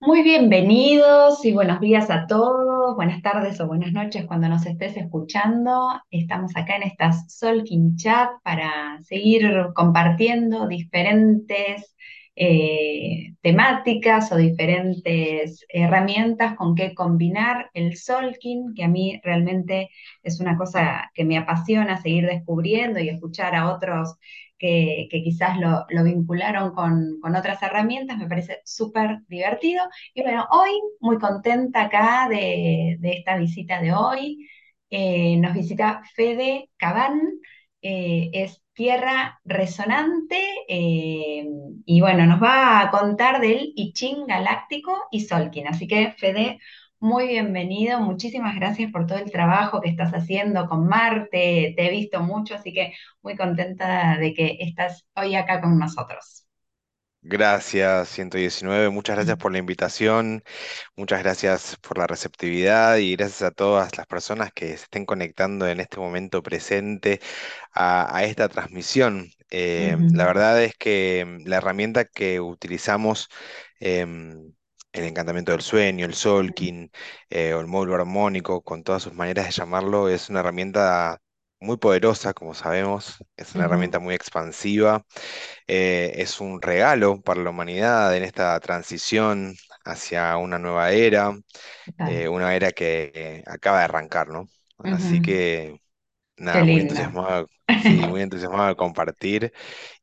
Muy bienvenidos y buenos días a todos, buenas tardes o buenas noches cuando nos estés escuchando. Estamos acá en esta Solkin Chat para seguir compartiendo diferentes eh, temáticas o diferentes herramientas con que combinar el Solkin, que a mí realmente es una cosa que me apasiona seguir descubriendo y escuchar a otros que, quizás lo, lo vincularon con, con otras herramientas, me parece súper divertido. Y bueno, hoy muy contenta acá de, de esta visita de hoy. Eh, nos visita Fede Cabán, eh, es Tierra Resonante eh, y bueno, nos va a contar del I Ching Galáctico y Solkin. Así que Fede, muy bienvenido, muchísimas gracias por todo el trabajo que estás haciendo con Marte, te he visto mucho, así que muy contenta de que estás hoy acá con nosotros. Gracias, 119. Muchas gracias por la invitación, muchas gracias por la receptividad y gracias a todas las personas que se estén conectando en este momento presente a, a esta transmisión. Eh, la verdad es que la herramienta que utilizamos, em, el encantamiento del sueño, el Solkin, eh, o el módulo armónico, con todas sus maneras de llamarlo, es una herramienta muy poderosa, como sabemos, es una herramienta muy expansiva eh, es un regalo para la humanidad en esta transición hacia una nueva era, eh, una era que acaba de arrancar, ¿no? Así que nada, muy entusiasmado, sí, muy entusiasmado de compartir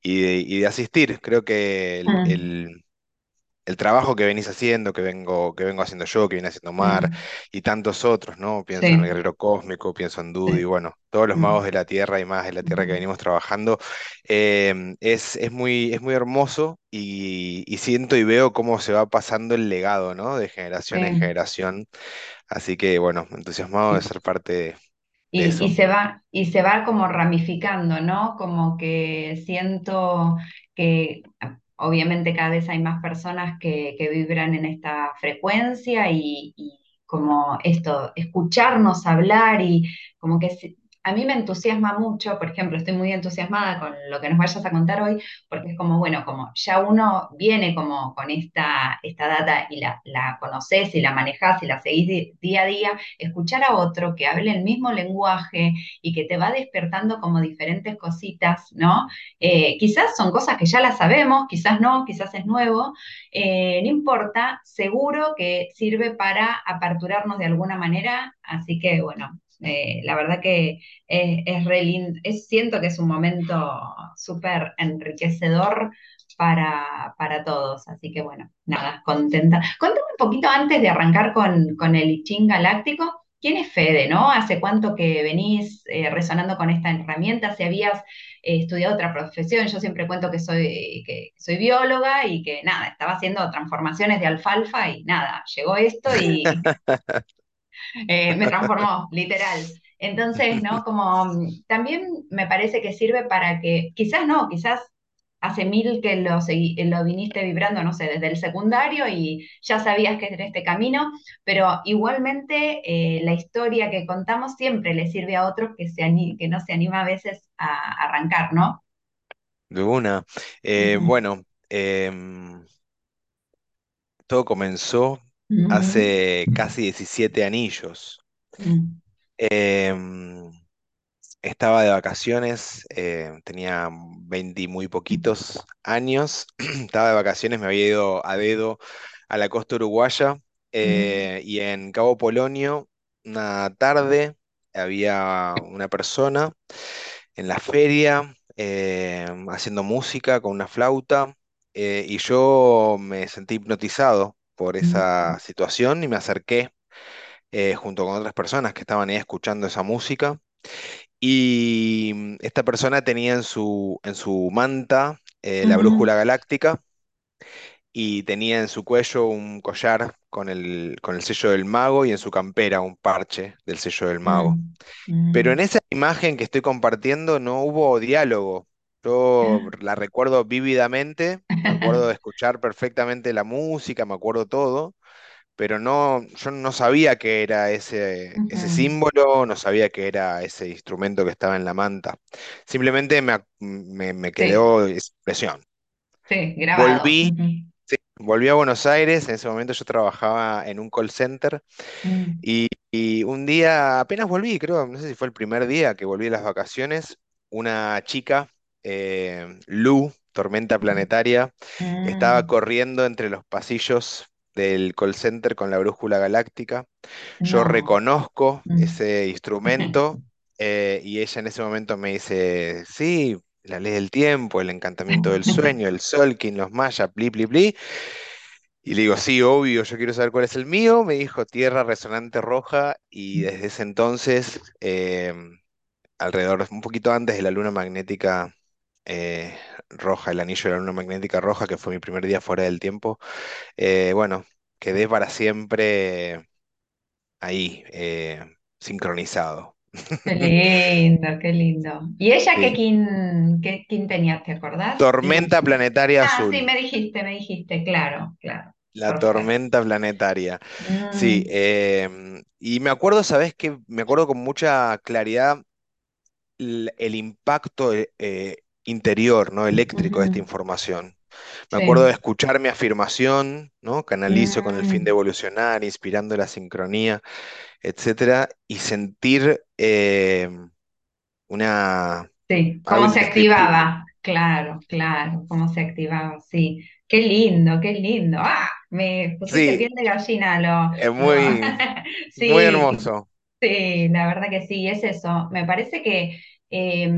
y de, y de asistir. Creo que el, el- el trabajo que venís haciendo, que vengo, que vengo haciendo yo, que viene haciendo Mar y tantos otros, ¿no? Pienso en el Guerrero Cósmico, pienso en Dudy, sí. bueno, todos los magos de la Tierra y más de la Tierra que venimos trabajando, eh, es, es muy, es muy hermoso y, y siento y veo cómo se va pasando el legado, ¿no? De generación en generación. Así que, bueno, entusiasmado de ser parte de, Y, se va, y se va como ramificando, ¿no? Como que siento que obviamente cada vez hay más personas que, que vibran en esta frecuencia y, y como esto, escucharnos hablar y como que a mí me entusiasma mucho, por ejemplo, estoy muy entusiasmada con lo que nos vayas a contar hoy, porque es como, bueno, como ya uno viene como con esta, esta data y la, la conoces y la manejás y la seguís día a día escuchar a otro que hable el mismo lenguaje y que te va despertando como diferentes cositas, ¿no? Eh, quizás son cosas que ya las sabemos, quizás no, quizás es nuevo, eh, no importa, seguro que sirve para aperturarnos de alguna manera, así que bueno. Eh, la verdad que es, es siento que es un momento súper enriquecedor para, para todos. Así que bueno, nada, contenta. Contame un poquito antes de arrancar con, con el I Ching Galáctico. ¿Quién es Fede, no? ¿Hace cuánto que venís eh, resonando con esta herramienta? Si habías eh, estudiado otra profesión, yo siempre cuento que soy, que soy bióloga y que nada, estaba haciendo transformaciones de alfalfa y nada, llegó esto y eh, me transformó, literal. Entonces, ¿no? Como también me parece que sirve para que, quizás no, quizás hace mil que lo, lo viniste vibrando, no sé, desde el secundario y ya sabías que era este camino, pero igualmente eh, la historia que contamos siempre le sirve a otros que, se que no se anima a veces a arrancar, ¿no? De una. Eh, bueno, em, todo comenzó hace casi 17 anillos. mm, Em, estaba de vacaciones, eh, tenía 20 y muy poquitos años. Estaba de vacaciones, me había ido a dedo a la costa uruguaya mm, eh, y en Cabo Polonio, una tarde, había una persona en la feria eh, haciendo música con una flauta eh, y yo me sentí hipnotizado por esa situación y me acerqué eh, junto con otras personas que estaban ahí escuchando esa música. Y mm, esta persona tenía en su, en su manta eh, la brújula galáctica y tenía en su cuello un collar con el, con el sello del mago y en su campera un parche del sello del mago. mm, Pero en mm. esa imagen que estoy compartiendo no hubo diálogo. Yo la recuerdo vívidamente, me acuerdo de escuchar perfectamente la música, me acuerdo todo pero no, yo no sabía que era ese, símbolo, no sabía que era ese instrumento que estaba en la manta. Simplemente me, Sí, quedó esa impresión. sí, grabado. Volví, Sí, volví a Buenos Aires, en ese momento yo trabajaba en un call center Mm, y, y un día apenas volví, creo, no sé si fue el primer día que volví de las vacaciones, una chica, eh, Lu, Tormenta Planetaria, estaba mm, corriendo entre los pasillos del call center con la brújula galáctica. Yo no. reconozco Mm. ese instrumento eh, y ella en ese momento me dice, sí, la ley del tiempo, el encantamiento del sueño, el Solkin, los mayas, pli, pli, pli. Y le digo, sí, obvio, yo quiero saber cuál es el mío. Me dijo Tierra Resonante Roja y desde ese entonces, eh, alrededor, un poquito antes de la luna magnética eh, roja, el anillo de la luna magnética roja, que fue mi primer día fuera del tiempo, eh, bueno, quedé para siempre ahí, eh, sincronizado. Qué lindo, qué lindo. ¿Y ella qué Sí. kin, qué kin tenía, te acordás? Tormenta planetaria Ah, sí, azul. me dijiste, me dijiste, claro, claro. La Perfecto. tormenta planetaria. Sí, Mm, em, y me acuerdo, ¿sabes qué? Me acuerdo con mucha claridad el impacto eh, interior, ¿no? Eléctrico de esta información. Me acuerdo de escuchar mi afirmación, ¿no? Canalizo con el fin de Mm, evolucionar, inspirando la sincronía, etcétera, y sentir em, una sí, cómo se activaba. Claro, claro, cómo se activaba, sí. Qué lindo, qué lindo. Ah, me pusiste Sí, piel de gallina, lo, es muy, muy Sí, hermoso. Sí, la verdad que sí, es eso. Me parece que eh,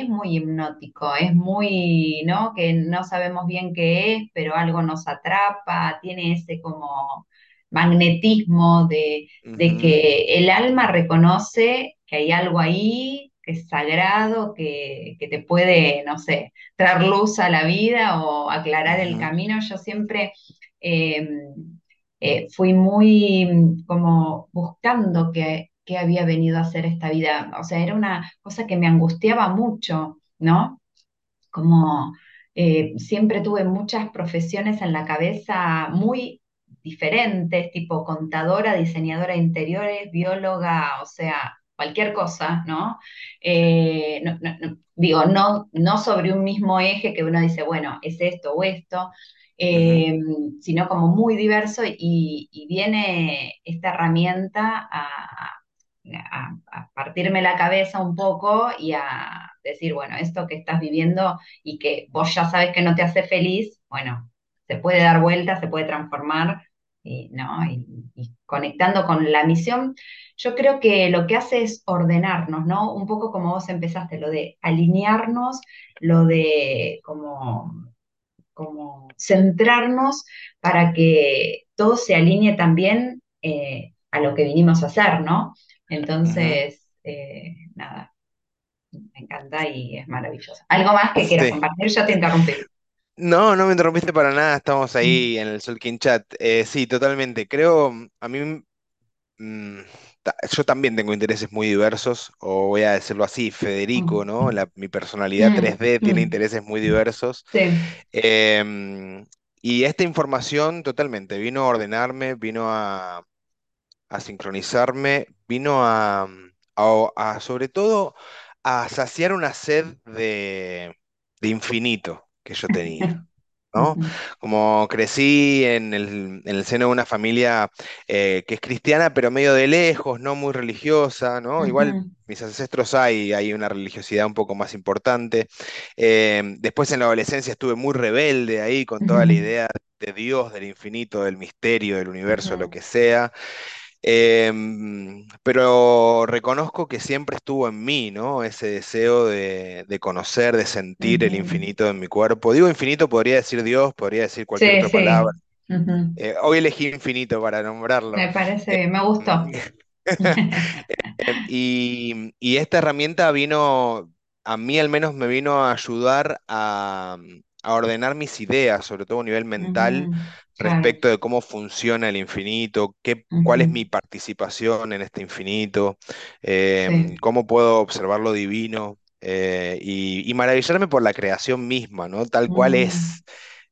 es muy hipnótico, es muy, ¿no? Que no sabemos bien qué es, pero algo nos atrapa, tiene ese como magnetismo de, que el alma reconoce que hay algo ahí, que es sagrado, que, que te puede, no sé, traer luz a la vida o aclarar el camino. Yo siempre... em, eh, fui muy como buscando qué, qué había venido a hacer esta vida. O sea, era una cosa que me angustiaba mucho, ¿no? Como eh, siempre tuve muchas profesiones en la cabeza muy diferentes, tipo contadora, diseñadora de interiores, bióloga, o sea, cualquier cosa, ¿no? Eh, no- digo, no, no sobre un mismo eje que uno dice, bueno, es esto o esto, eh, sino como muy diverso y viene esta herramienta a, a a partirme la cabeza un poco y a decir, bueno, esto que estás viviendo y que vos ya sabes que no te hace feliz, bueno, se puede dar vuelta, se puede transformar, y, ¿no? Y, conectando con la misión, yo creo que lo que hace es ordenarnos, ¿no? Un poco como vos empezaste, lo de alinearnos, lo de como, como centrarnos para que todo se alinee también eh, a lo que vinimos a hacer, ¿no? Entonces, eh, nada, me encanta y es maravilloso. ¿Algo más que quieras Sí. compartir? Yo te interrumpí. No, no me interrumpiste para nada, estamos Mm, ahí en el Solkin Chat. Eh, sí, totalmente. Creo, mm, a mí, mm, ta- yo también tengo intereses muy diversos, o voy a decirlo así, Federico, ¿no? mm, La- mi personalidad mm, 3D tiene mm. intereses muy diversos. Sí. Em, y esta información totalmente vino a ordenarme, vino a, a sincronizarme, vino a, a- a, sobre todo a saciar una sed de, de infinito que yo tenía. ¿no? Como crecí en el, en el seno de una familia eh, que es cristiana, pero medio de lejos, no muy religiosa, ¿no? Igual mis ancestros hay, hay una religiosidad un poco más importante. Eh, después en la adolescencia estuve muy rebelde ahí con toda la idea de Dios, del infinito, del misterio, del universo, lo que sea. Em, pero reconozco que siempre estuvo en mí, ¿no? Ese deseo de, de conocer, de sentir el infinito en mi cuerpo. Digo infinito, podría decir Dios, podría decir cualquier Sí, otra palabra. Eh, hoy elegí infinito para nombrarlo. Me parece me gustó. Em, Y, y esta herramienta vino, a mí al menos me vino a ayudar a, a ordenar mis ideas, sobre todo a nivel mental, respecto de cómo funciona el infinito, qué, cuál es mi participación en este infinito, Sí. cómo puedo observar lo divino eh, y, y maravillarme por la creación misma, ¿no? Tal cual es.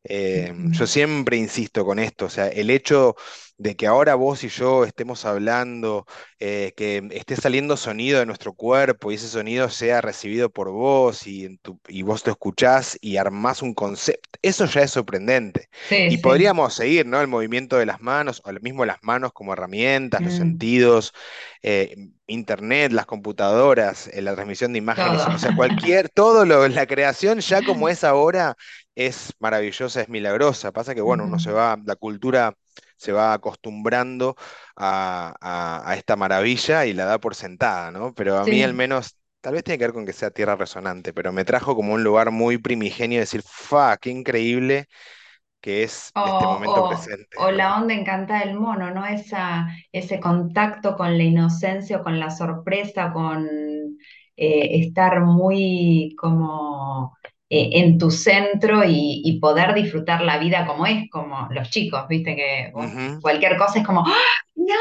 Em, yo siempre insisto con esto, o sea, el hecho de que ahora vos y yo estemos hablando, eh, que esté saliendo sonido de nuestro cuerpo y ese sonido sea recibido por vos y, en tu- y vos lo escuchás y armás un concepto, eso ya es sorprendente. Sí, Y sí. podríamos seguir, ¿no? El movimiento de las manos, o lo mismo las manos como herramientas, los Mm, sentidos, eh, internet, las computadoras, eh, la transmisión de todo. imágenes, o sea, cualquier, todo lo, la creación ya como es ahora es maravillosa, es milagrosa. Pasa que, bueno, uno se va, la cultura se va acostumbrando a, a- a esta maravilla y la da por sentada, ¿no? Pero a mí al menos, tal vez tiene que ver con que sea tierra resonante, pero me trajo como un lugar muy primigenio de decir, ¡fa! ¡Qué increíble que es O, este momento o, presente! o la onda encantada del mono, ¿no? Esa, ese contacto con la inocencia, o con la sorpresa, con eh, estar muy como eh, en tu centro y, y poder disfrutar la vida como es, como los chicos, viste que cualquier cosa es como, ¡Ah! ¡No!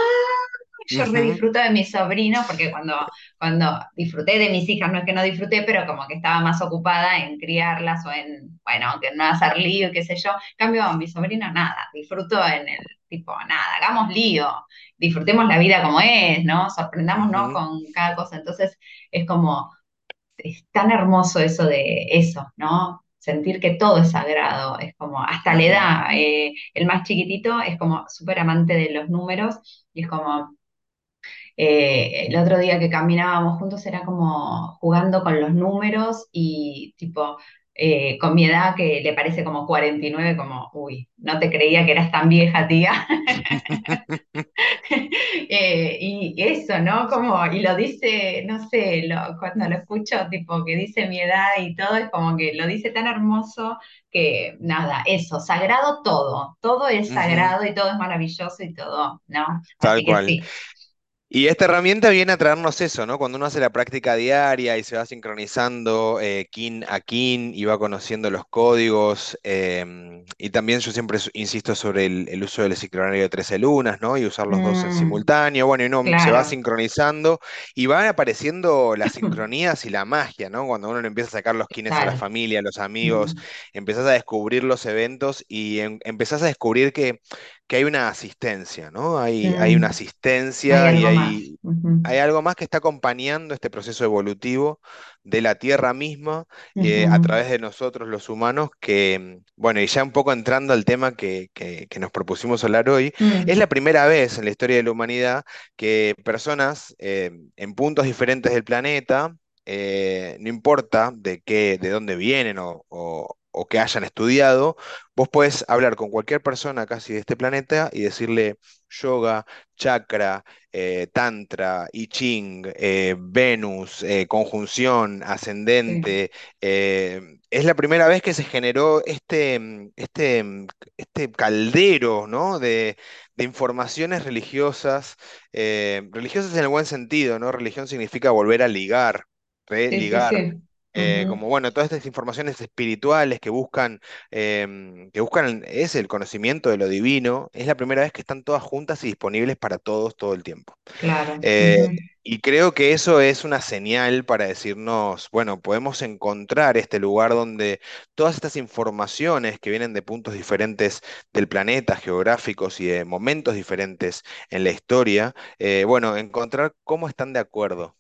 Yo ujú, disfruto de mis sobrinos porque cuando, cuando disfruté de mis hijas, no es que no disfruté, pero como que estaba más ocupada en criarlas o en, bueno, aunque no hacer lío y qué sé yo. En cambio, a mi sobrino nada, disfruto en el tipo, nada, hagamos lío, disfrutemos la vida como es, ¿no? Sorprendámonos con cada cosa. Entonces, es como, es tan hermoso eso de eso, ¿no? Sentir que todo es sagrado, es como, hasta la edad, eh, el más chiquitito es como súper amante de los números y es como eh, el otro día que caminábamos juntos era como jugando con los números y tipo, eh, con mi edad que le parece como 49 como, uy, no te creía que eras tan vieja, tía. Eh, y eso, ¿no? Como, y lo dice, no sé, lo- cuando lo escucho, tipo, que dice mi edad y todo, es como que lo dice tan hermoso que, nada, eso, sagrado todo, todo es sagrado y todo es maravilloso y todo, ¿no? Tal Así que cual. sí. Y esta herramienta viene a traernos eso, ¿no? Cuando uno hace la práctica diaria y se va sincronizando eh, kin a kin y va conociendo los códigos, em, y también yo siempre insisto sobre el, el uso del sincronario de 13 lunas, ¿no? Y usar los dos en Mm, simultáneo, bueno, y uno se va sincronizando y van apareciendo las sincronías y la magia, ¿no? Cuando uno le empieza a sacar los kines a la familia, a los amigos, Mm, empezás a descubrir los eventos y em- empezás a descubrir que que hay una asistencia, ¿no? Hay, hay una hay asistencia y hay, hay algo más que está acompañando este proceso evolutivo de la Tierra misma eh, a través de nosotros los humanos, que, mm, bueno, y ya un poco entrando al tema que, que- que nos propusimos hablar hoy, es mm, la primera vez en la historia de la humanidad que personas eh, en puntos diferentes del planeta, eh, no importa de qué, de dónde vienen o, o o que hayan estudiado, Vos podés hablar con cualquier persona casi de este planeta y decirle yoga, chakra, eh, tantra, I Ching, eh, Venus, eh, conjunción, ascendente. es la primera vez que se generó este, este, este caldero, ¿no? de, de informaciones religiosas, religiosas en el buen sentido, ¿no? Religión significa volver a ligar, sí, religar. sí. Eh, como bueno, todas estas informaciones espirituales que buscan em, que buscan es el conocimiento de lo divino, es la primera vez que están todas juntas y disponibles para todos todo el tiempo. claro. Eh, y creo que eso es una señal para decirnos, bueno, podemos encontrar este lugar donde todas estas informaciones que vienen de puntos diferentes del planeta, geográficos y de momentos diferentes en la historia, eh, bueno, encontrar cómo están de acuerdo.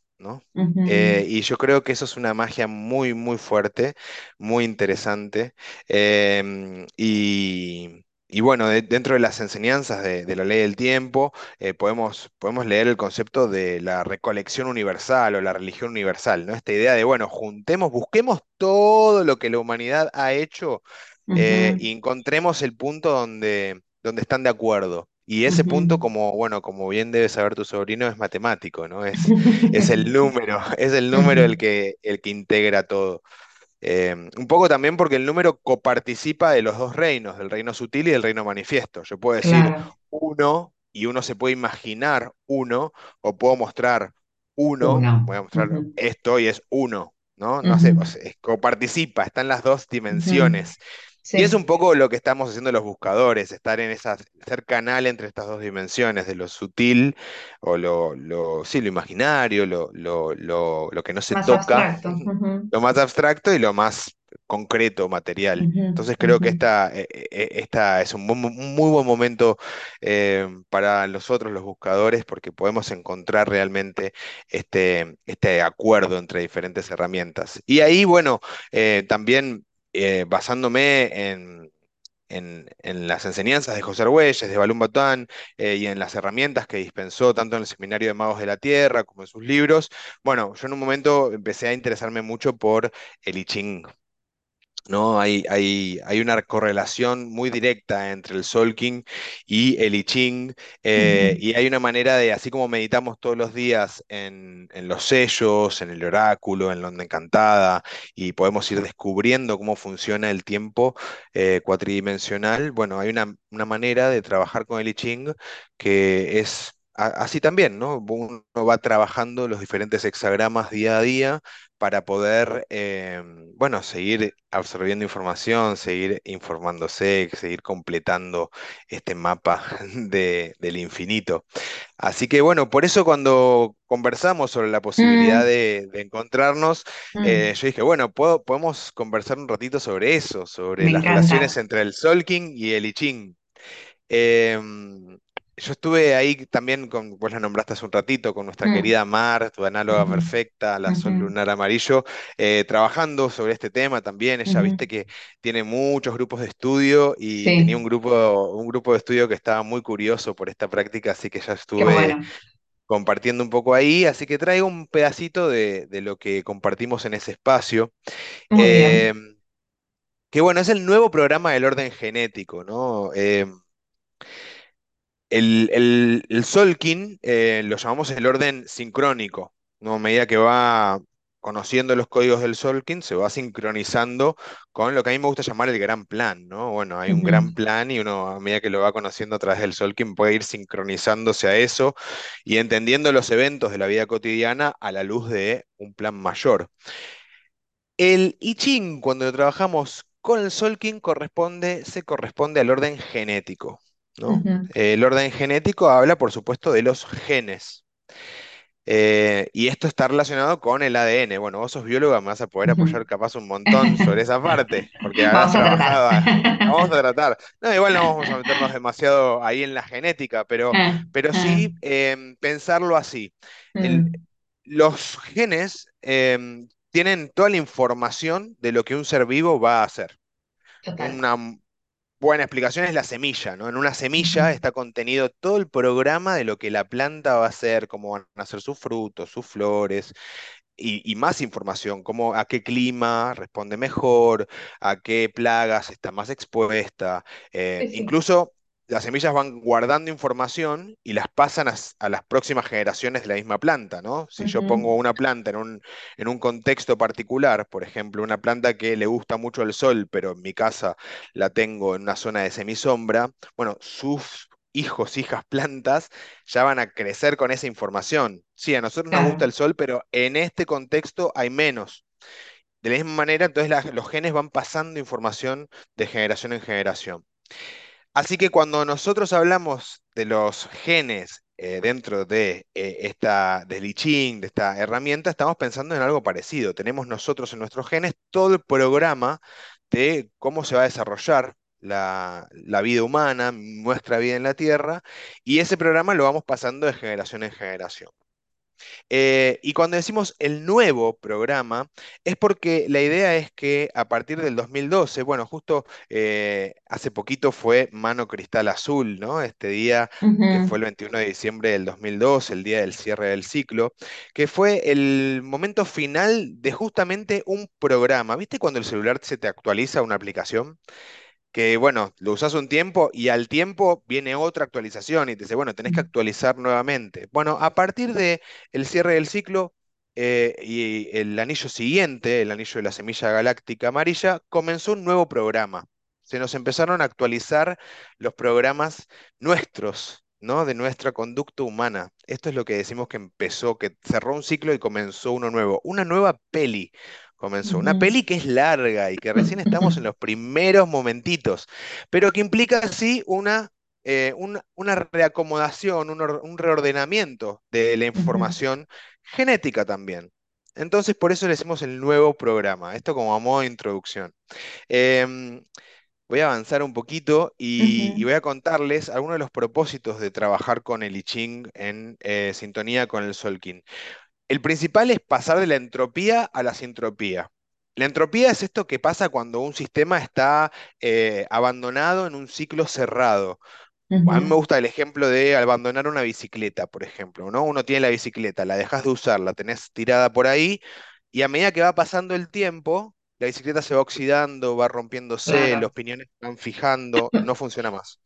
Eh, y yo creo que eso es una magia muy, muy fuerte, muy interesante. Em, y, y bueno, de- dentro de las enseñanzas de, de la ley del tiempo, eh, podemos, podemos leer el concepto de la recolección universal o la religión universal, ¿no? Esta idea de, bueno, juntemos, busquemos todo lo que la humanidad ha hecho eh, y encontremos el punto donde, donde están de acuerdo. Y ese punto, como, bueno, como bien debe saber tu sobrino, es matemático, ¿no? Es, es el número, es el número el que, el que integra todo. Eh, un poco también porque el número coparticipa de los dos reinos, del reino sutil y del reino manifiesto. Yo puedo decir Claro, uno y uno se puede imaginar uno, o puedo mostrar uno, uno. voy a mostrar esto y es uno, ¿no? No sé, o sea, es- coparticipa, está en las dos ujú. Y es un poco lo que estamos haciendo los buscadores, estar en esa, ser canal entre estas dos dimensiones, de lo sutil o lo, lo, sí, lo imaginario, lo, lo, lo, lo que no se más toca, lo más abstracto y lo más concreto, material. Entonces creo que esta, eh, eh, esta es un, muy buen momento eh, para nosotros los buscadores porque podemos encontrar realmente este, este acuerdo entre diferentes herramientas. Y ahí, bueno, eh, también eh, basándome en en, las enseñanzas de José Argüelles, de Balún Batán, eh, y en las herramientas que dispensó tanto en el Seminario de Magos de la Tierra como en sus libros, bueno, yo en un momento empecé a interesarme mucho por el I Ching. ¿No? Hay, hay, hay una correlación muy directa entre el Solking y el I Ching, eh, y hay una manera de, así como meditamos todos los días en, en los sellos, en el oráculo, en la onda encantada, y podemos ir descubriendo cómo funciona el tiempo eh, cuatridimensional, bueno, hay una, una manera de trabajar con el I Ching que es... a- Así también, ¿no? Uno va trabajando los diferentes hexagramas día a día para poder, eh, bueno, seguir absorbiendo información, seguir informándose, seguir completando este mapa de- del infinito. Así que bueno, por eso cuando conversamos sobre la posibilidad mm, de, de encontrarnos, eh, mm. yo dije, bueno, puedo- podemos conversar un ratito sobre eso, sobre Me las relaciones entre el Solking y el I Ching. Em, yo estuve ahí también, con, vos la nombraste hace un ratito, con nuestra Mm, querida Mar, tu análoga perfecta, la Sol Lunar Amarillo, eh, trabajando sobre este tema también. Ella, viste que tiene muchos grupos de estudio y tenía un grupo, un grupo de estudio que estaba muy curioso por esta práctica, así que ya estuve bueno. compartiendo un poco ahí. Así que traigo un pedacito de, de lo que compartimos en ese espacio. Muy bien. Em, que bueno, es el nuevo programa del orden genético, ¿no? Em, El, el, el Solkin eh, lo llamamos el orden sincrónico, ¿no? A medida que va conociendo los códigos del Solkin, se va sincronizando con lo que a mí me gusta llamar el gran plan, ¿no? Bueno, hay un gran plan y uno a medida que lo va conociendo a través del Solkin puede ir sincronizándose a eso y entendiendo los eventos de la vida cotidiana a la luz de un plan mayor. El I Ching, cuando lo trabajamos con el Solking, corresponde, se corresponde al orden genético, El orden genético habla, por supuesto, de los genes. Eh, y esto está relacionado con el ADN. Bueno, vos sos bióloga, me vas a poder apoyar capaz un montón sobre esa parte, porque habrás Vamos a tratar. trabajado. a- Vamos a tratar. No, igual no vamos a meternos demasiado ahí en la genética, pero, Ah, pero ah, sí em, pensarlo así. El- mm, los genes em, tienen toda la información de lo que un ser vivo va a hacer. Una buena explicación es la semilla, ¿no? En una semilla está contenido todo el programa de lo que la planta va a hacer, cómo van a ser sus frutos, sus flores, y, y más información, como a qué clima responde mejor, a qué plagas está más expuesta. eh, Sí, sí. incluso las semillas van guardando información y las pasan a, las próximas generaciones de la misma planta, ¿no? Si yo pongo una planta en un, en un contexto particular, por ejemplo, una planta que le gusta mucho el sol, pero en mi casa la tengo en una zona de semisombra, bueno, sus hijos, hijas, plantas ya van a crecer con esa información. Sí, a nosotros nos gusta el sol, pero en este contexto hay menos. De la misma manera, entonces la- los genes van pasando información de generación en generación. Así que cuando nosotros hablamos de los genes eh, dentro de eh, esta, del de esta herramienta, estamos pensando en algo parecido. Tenemos nosotros en nuestros genes todo el programa de cómo se va a desarrollar la, la vida humana, nuestra vida en la Tierra, y ese programa lo vamos pasando de generación en generación. Eh, y cuando decimos el nuevo programa, es porque la idea es que a partir del 2012, bueno, justo eh, hace poquito fue Mano Cristal Azul, ¿no? Este día que fue el 21 de diciembre del 2012, el día del cierre del ciclo, que fue el momento final de justamente un programa. ¿Viste cuando el celular se te actualiza una aplicación? Que bueno, lo usas un tiempo y al tiempo viene otra actualización y te dice, bueno, tenés que actualizar nuevamente. Bueno, a partir de el cierre del ciclo eh, y el anillo siguiente, el anillo de la semilla galáctica amarilla, comenzó un nuevo programa. Se nos empezaron a actualizar los programas nuestros, ¿no? De nuestra conducta humana. Esto es lo que decimos que empezó, que cerró un ciclo y comenzó uno nuevo. Una nueva peli comenzó. Una peli que es larga y que recién estamos en los primeros momentitos, pero que implica sí una, eh, una, una reacomodación, un, or- un reordenamiento de la información genética también. Entonces, por eso le decimos el nuevo programa. Esto como a modo de introducción. Em, voy a avanzar un poquito y, voy a contarles algunos de los propósitos de trabajar con el I Ching en eh, sintonía con el Solkin. El principal es pasar de la entropía a la sintropía. La entropía es esto que pasa cuando un sistema está eh, abandonado en un ciclo cerrado. A mí me gusta el ejemplo de abandonar una bicicleta, por ejemplo, ¿no? Uno tiene la bicicleta, la dejas de usar, la tenés tirada por ahí, y a medida que va pasando el tiempo, la bicicleta se va oxidando, va rompiéndose, Claro, los piñones se van fijando, no funciona más.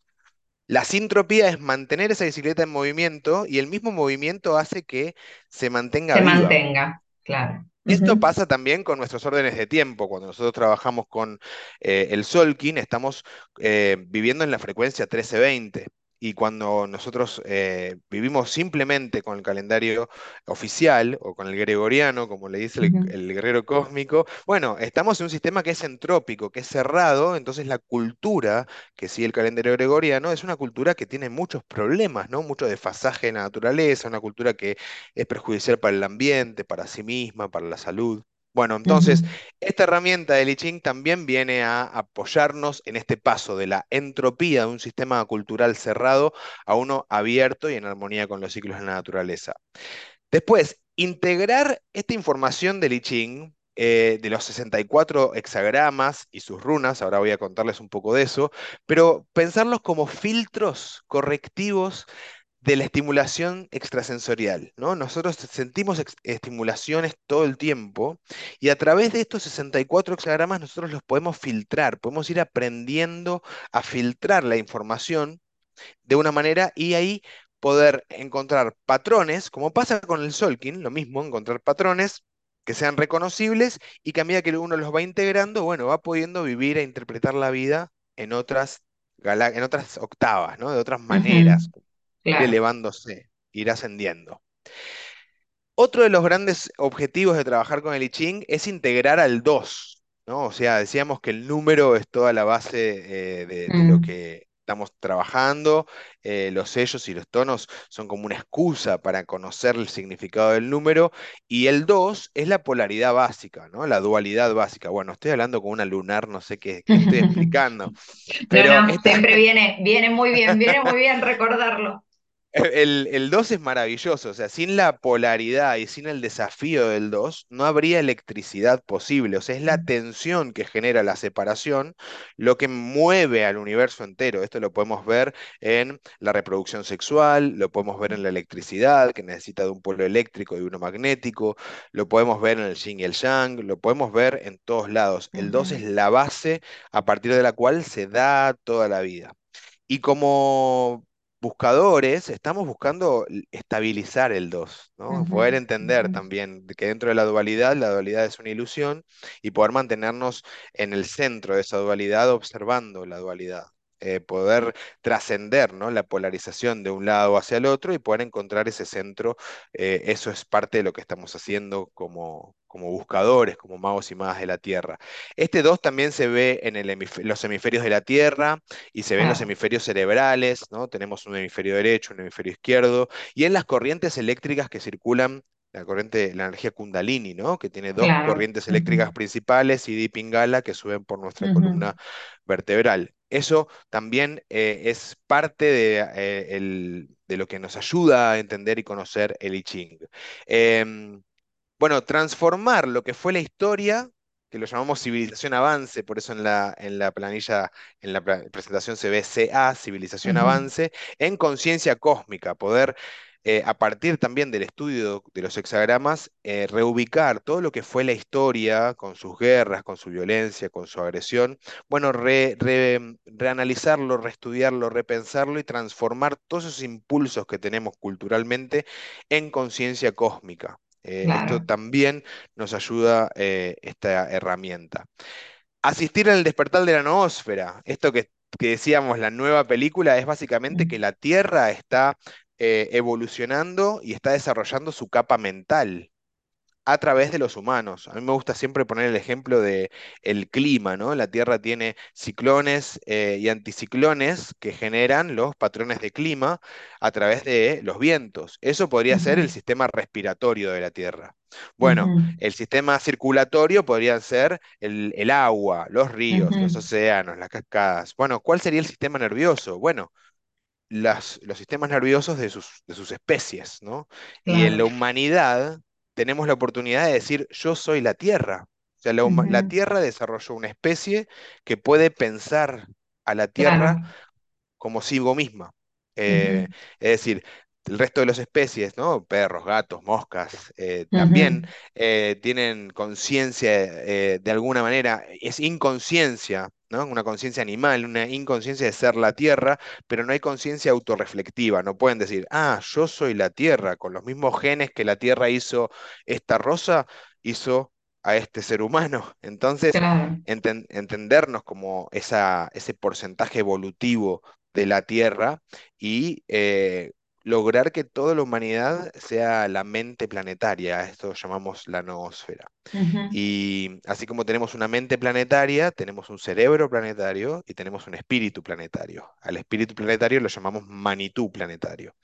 La sintropía es mantener esa bicicleta en movimiento y el mismo movimiento hace que se mantenga se viva. mantenga, claro. Esto pasa también con nuestros órdenes de tiempo. Cuando nosotros trabajamos con eh, el Solkin, estamos eh, viviendo en la frecuencia 1320. Y cuando nosotros eh, vivimos simplemente con el calendario oficial o con el gregoriano, como le dice el, guerrero cósmico, bueno, estamos en un sistema que es entrópico, que es cerrado, entonces la cultura que sigue el calendario gregoriano es una cultura que tiene muchos problemas, ¿no? Mucho desfasaje en la naturaleza, una cultura que es perjudicial para el ambiente, para sí misma, para la salud. Bueno, entonces, esta herramienta del I Ching también viene a apoyarnos en este paso de la entropía de un sistema cultural cerrado a uno abierto y en armonía con los ciclos de la naturaleza. Después, integrar esta información del I Ching, eh, de los 64 hexagramas y sus runas, ahora voy a contarles un poco de eso, pero pensarlos como filtros correctivos de la estimulación extrasensorial, ¿no? Nosotros sentimos estimulaciones todo el tiempo y a través de estos 64 hexagramas nosotros los podemos filtrar, podemos ir aprendiendo a filtrar la información de una manera y ahí poder encontrar patrones, como pasa con el Solkin, lo mismo, encontrar patrones que sean reconocibles y que a medida que uno los va integrando, bueno, va pudiendo vivir e interpretar la vida en otras, en otras octavas, ¿no? De otras maneras Claro. elevándose, ir ascendiendo. Otro de los grandes objetivos de trabajar con el I Ching es integrar al 2, ¿no? O sea, decíamos que el número es toda la base eh, de, de lo Mm, que estamos trabajando, eh, los sellos y los tonos son como una excusa para conocer el significado del número, y el 2 es la polaridad básica, ¿no? La dualidad básica. Bueno, estoy hablando con una lunar, no sé qué, qué estoy explicando, No, pero no, esta, siempre viene, viene muy bien, viene muy bien recordarlo. El, el 2 es maravilloso, o sea, sin la polaridad y sin el desafío del 2 no habría electricidad posible, o sea, es la tensión que genera la separación lo que mueve al universo entero. Esto lo podemos ver en la reproducción sexual, lo podemos ver en la electricidad, que necesita de un polo eléctrico y uno magnético, lo podemos ver en el yin y el yang, lo podemos ver en todos lados. El 2 es la base a partir de la cual se da toda la vida. Y como buscadores, estamos buscando estabilizar el 2, ¿no? Poder entender también que dentro de la dualidad, la dualidad es una ilusión y poder mantenernos en el centro de esa dualidad observando la dualidad. Eh, poder trascender, ¿no? la polarización de un lado hacia el otro y poder encontrar ese centro, eh, eso es parte de lo que estamos haciendo como, como buscadores, como magos y magas de la Tierra. Este 2 también se ve en el los hemisferios de la Tierra, y se ven los Claro, hemisferios cerebrales, ¿no? Tenemos un hemisferio derecho, un hemisferio izquierdo, y en las corrientes eléctricas que circulan, la corriente, la energía Kundalini, ¿no? Que tiene dos claro. corrientes eléctricas principales y Pingala que suben por nuestra columna vertebral. Eso también eh, es parte de, eh, el- de lo que nos ayuda a entender y conocer el I Ching. Em, bueno, transformar lo que fue la historia, que lo llamamos civilización avance, por eso en la, en la planilla, en la presentación se ve CA, civilización avance, en conciencia cósmica, poder eh, a partir también del estudio de los hexagramas, eh, reubicar todo lo que fue la historia, con sus guerras, con su violencia, con su agresión, bueno, re- re- reanalizarlo, reestudiarlo, repensarlo y transformar todos esos impulsos que tenemos culturalmente en conciencia cósmica. Eh, esto también nos ayuda eh, esta herramienta. Asistir al despertar de la noósfera. Esto que, que decíamos, la nueva película, es básicamente que mm, la Tierra está eh, evolucionando y está desarrollando su capa mental. A través de los humanos. A mí me gusta siempre poner el ejemplo de el clima, ¿no? La Tierra tiene ciclones eh, y anticiclones que generan los patrones de clima a través de los vientos. Eso podría ser el sistema respiratorio de la Tierra. Bueno, el sistema circulatorio podría ser el, el agua, los ríos, los océanos, las cascadas. Bueno, ¿cuál sería el sistema nervioso? Bueno, las- los sistemas nerviosos de sus, de sus especies, ¿no? Y en la humanidad tenemos la oportunidad de decir, yo soy la Tierra. O sea, la, la Tierra desarrolló una especie que puede pensar a la Tierra Claro. como sigo misma. Eh, es decir, el resto de las especies, ¿no? Perros, gatos, moscas, eh, también eh, tienen conciencia eh, de alguna manera, es inconsciencia, ¿no? Una conciencia animal, una inconsciencia de ser la Tierra, pero no hay conciencia autorreflectiva. No pueden decir, ah, yo soy la Tierra, con los mismos genes que la Tierra hizo esta rosa, hizo a este ser humano. Entonces, Claro. enten- entendernos como esa, ese porcentaje evolutivo de la Tierra y eh, lograr que toda la humanidad sea la mente planetaria. Esto llamamos la noósfera. Ujú, Y así como tenemos una mente planetaria, tenemos un cerebro planetario y tenemos un espíritu planetario. Al espíritu planetario lo llamamos manitú planetario.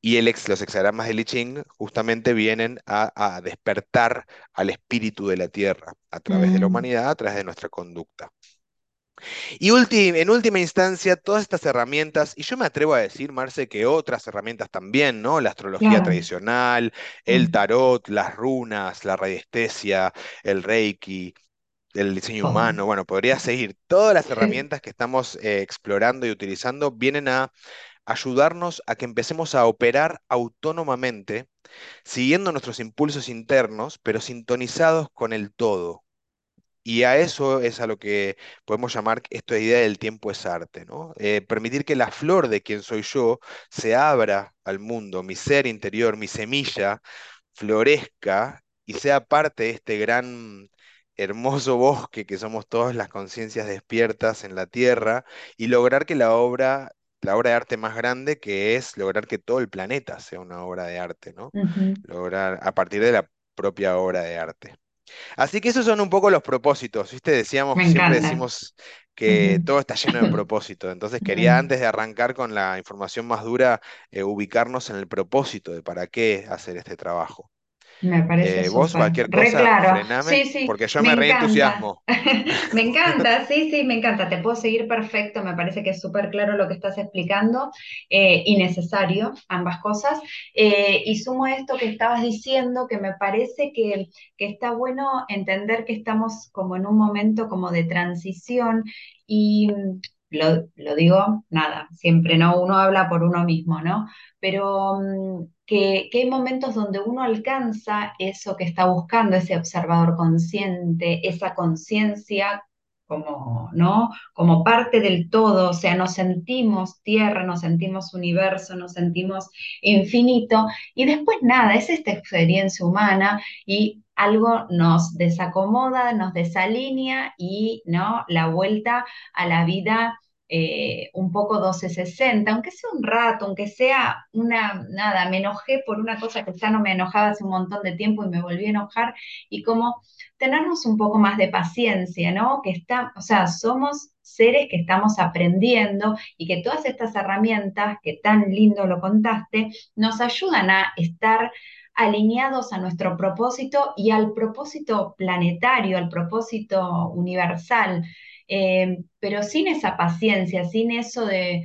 Y el ex- los hexagramas de I Ching justamente vienen a, a despertar al espíritu de la Tierra a través de la mm, humanidad, a través de nuestra conducta. Y en última instancia, todas estas herramientas, y yo me atrevo a decir, Marce, que otras herramientas también, ¿no? La astrología Claro. tradicional, el Mm, tarot, las runas, la radiestesia, el reiki, el diseño humano, bueno, podría seguir. Todas las herramientas que estamos eh, explorando y utilizando vienen a ayudarnos a que empecemos a operar autónomamente, siguiendo nuestros impulsos internos, pero sintonizados con el todo. Y a eso es a lo que podemos llamar esta idea del tiempo es arte, ¿no? Eh, permitir que la flor de quien soy yo se abra al mundo, mi ser interior, mi semilla, florezca y sea parte de este gran, hermoso bosque que somos todas las conciencias despiertas en la tierra y lograr que la obra, la obra de arte más grande, que es lograr que todo el planeta sea una obra de arte, ¿no? Lograr a partir de la propia obra de arte. Así que esos son un poco los propósitos, ¿viste? Decíamos, siempre decimos que todo está lleno de propósito. Entonces quería, antes de arrancar con la información más dura, eh, ubicarnos en el propósito de para qué hacer este trabajo. Me parece Eh, vos, súper. cualquier Re cosa, claro. frename, Sí, sí, porque yo me me reentusiasmo. Me encanta, sí, sí, me encanta. Te puedo seguir perfecto. Me parece que es súper claro lo que estás explicando eh, y necesario, ambas cosas. Eh, y sumo esto que estabas diciendo, que me parece que, que está bueno entender que estamos como en un momento como de transición y lo, digo, nada, siempre, ¿no? Uno habla por uno mismo, ¿no? pero mm, que, que hay momentos donde uno alcanza eso que está buscando, ese observador consciente, esa conciencia como, ¿no? Como parte del todo, o sea, nos sentimos tierra, nos sentimos universo, nos sentimos infinito, y después nada, es esta experiencia humana y algo nos desacomoda, nos desalinea y, ¿no? La vuelta a la vida eh, un poco 1260, aunque sea un rato, aunque sea una, nada, me enojé por una cosa que ya no me enojaba hace un montón de tiempo y me volví a enojar, y como tenernos un poco más de paciencia, ¿no? Que está, o sea, somos seres que estamos aprendiendo y que todas estas herramientas, que tan lindo lo contaste, nos ayudan a estar alineados a nuestro propósito y al propósito planetario, al propósito universal eh, pero sin esa paciencia, sin eso de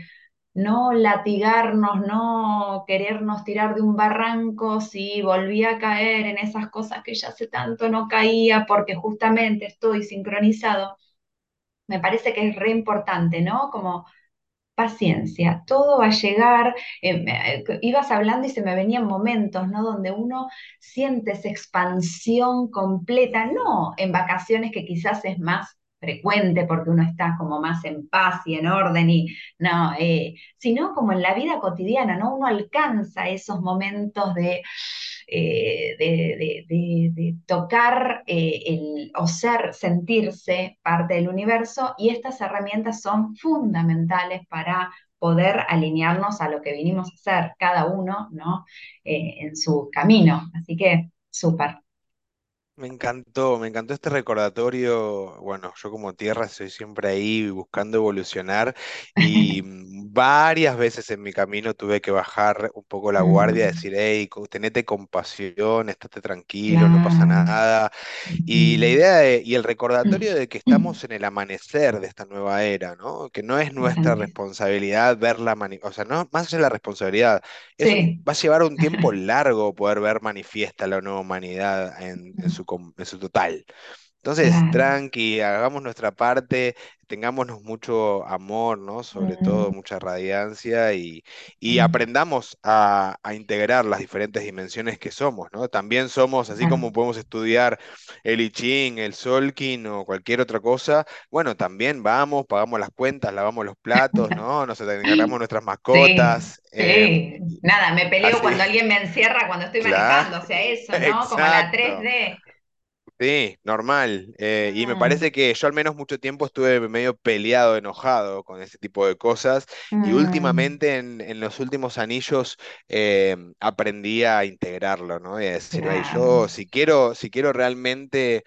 no latigarnos, no querernos tirar de un barranco si volví a caer en esas cosas que ya hace tanto no caía porque justamente estoy sincronizado. Me parece que es re importante, ¿no? Como paciencia, todo va a llegar. eh, eh, ibas hablando y se me venían momentos, ¿no? Donde uno siente esa expansión completa, no en vacaciones que quizás es más frecuente porque uno está como más en paz y en orden y no, eh, sino como en la vida cotidiana, ¿no? Uno alcanza esos momentos de eh, de, de- tocar eh, el, o ser, sentirse parte del universo y estas herramientas son fundamentales para poder alinearnos a lo que vinimos a hacer cada uno, ¿no? En su camino. Así que, súper. Me encantó, me encantó este recordatorio. Bueno, yo como tierra estoy siempre ahí buscando evolucionar y varias veces en mi camino tuve que bajar un poco la guardia, Mm, decir, hey, tenete compasión, estate tranquilo, no pasa nada. Y la idea de- y el recordatorio de que estamos en el amanecer de esta nueva era, ¿no? Que no es nuestra responsabilidad verla, o sea, no, más allá de la responsabilidad, Sí, va a llevar un tiempo largo poder ver manifiesta la nueva humanidad en, en su, en su total. Entonces, claro. tranqui, hagamos nuestra parte, tengámonos mucho amor, ¿no? Sobre todo mucha radiancia y, y mm, aprendamos a, a integrar las diferentes dimensiones que somos, ¿no? También somos, así como podemos estudiar el I Ching, el Solkin o cualquier otra cosa, bueno, también vamos, pagamos las cuentas, lavamos los platos, ¿no? Nos encargamos nuestras Sí, mascotas, em, sí. Nada, me peleo así, cuando alguien me encierra cuando estoy claro, manejando, o sea, eso, ¿no? Como la exacto. 3D. Sí, normal. Eh, y me parece que yo al menos mucho tiempo estuve medio peleado, enojado con ese tipo de cosas. Y mm, últimamente, en, en los últimos anillos, eh, aprendí a integrarlo, ¿no? Y a decir, "Ey, claro. yo si quiero, si quiero realmente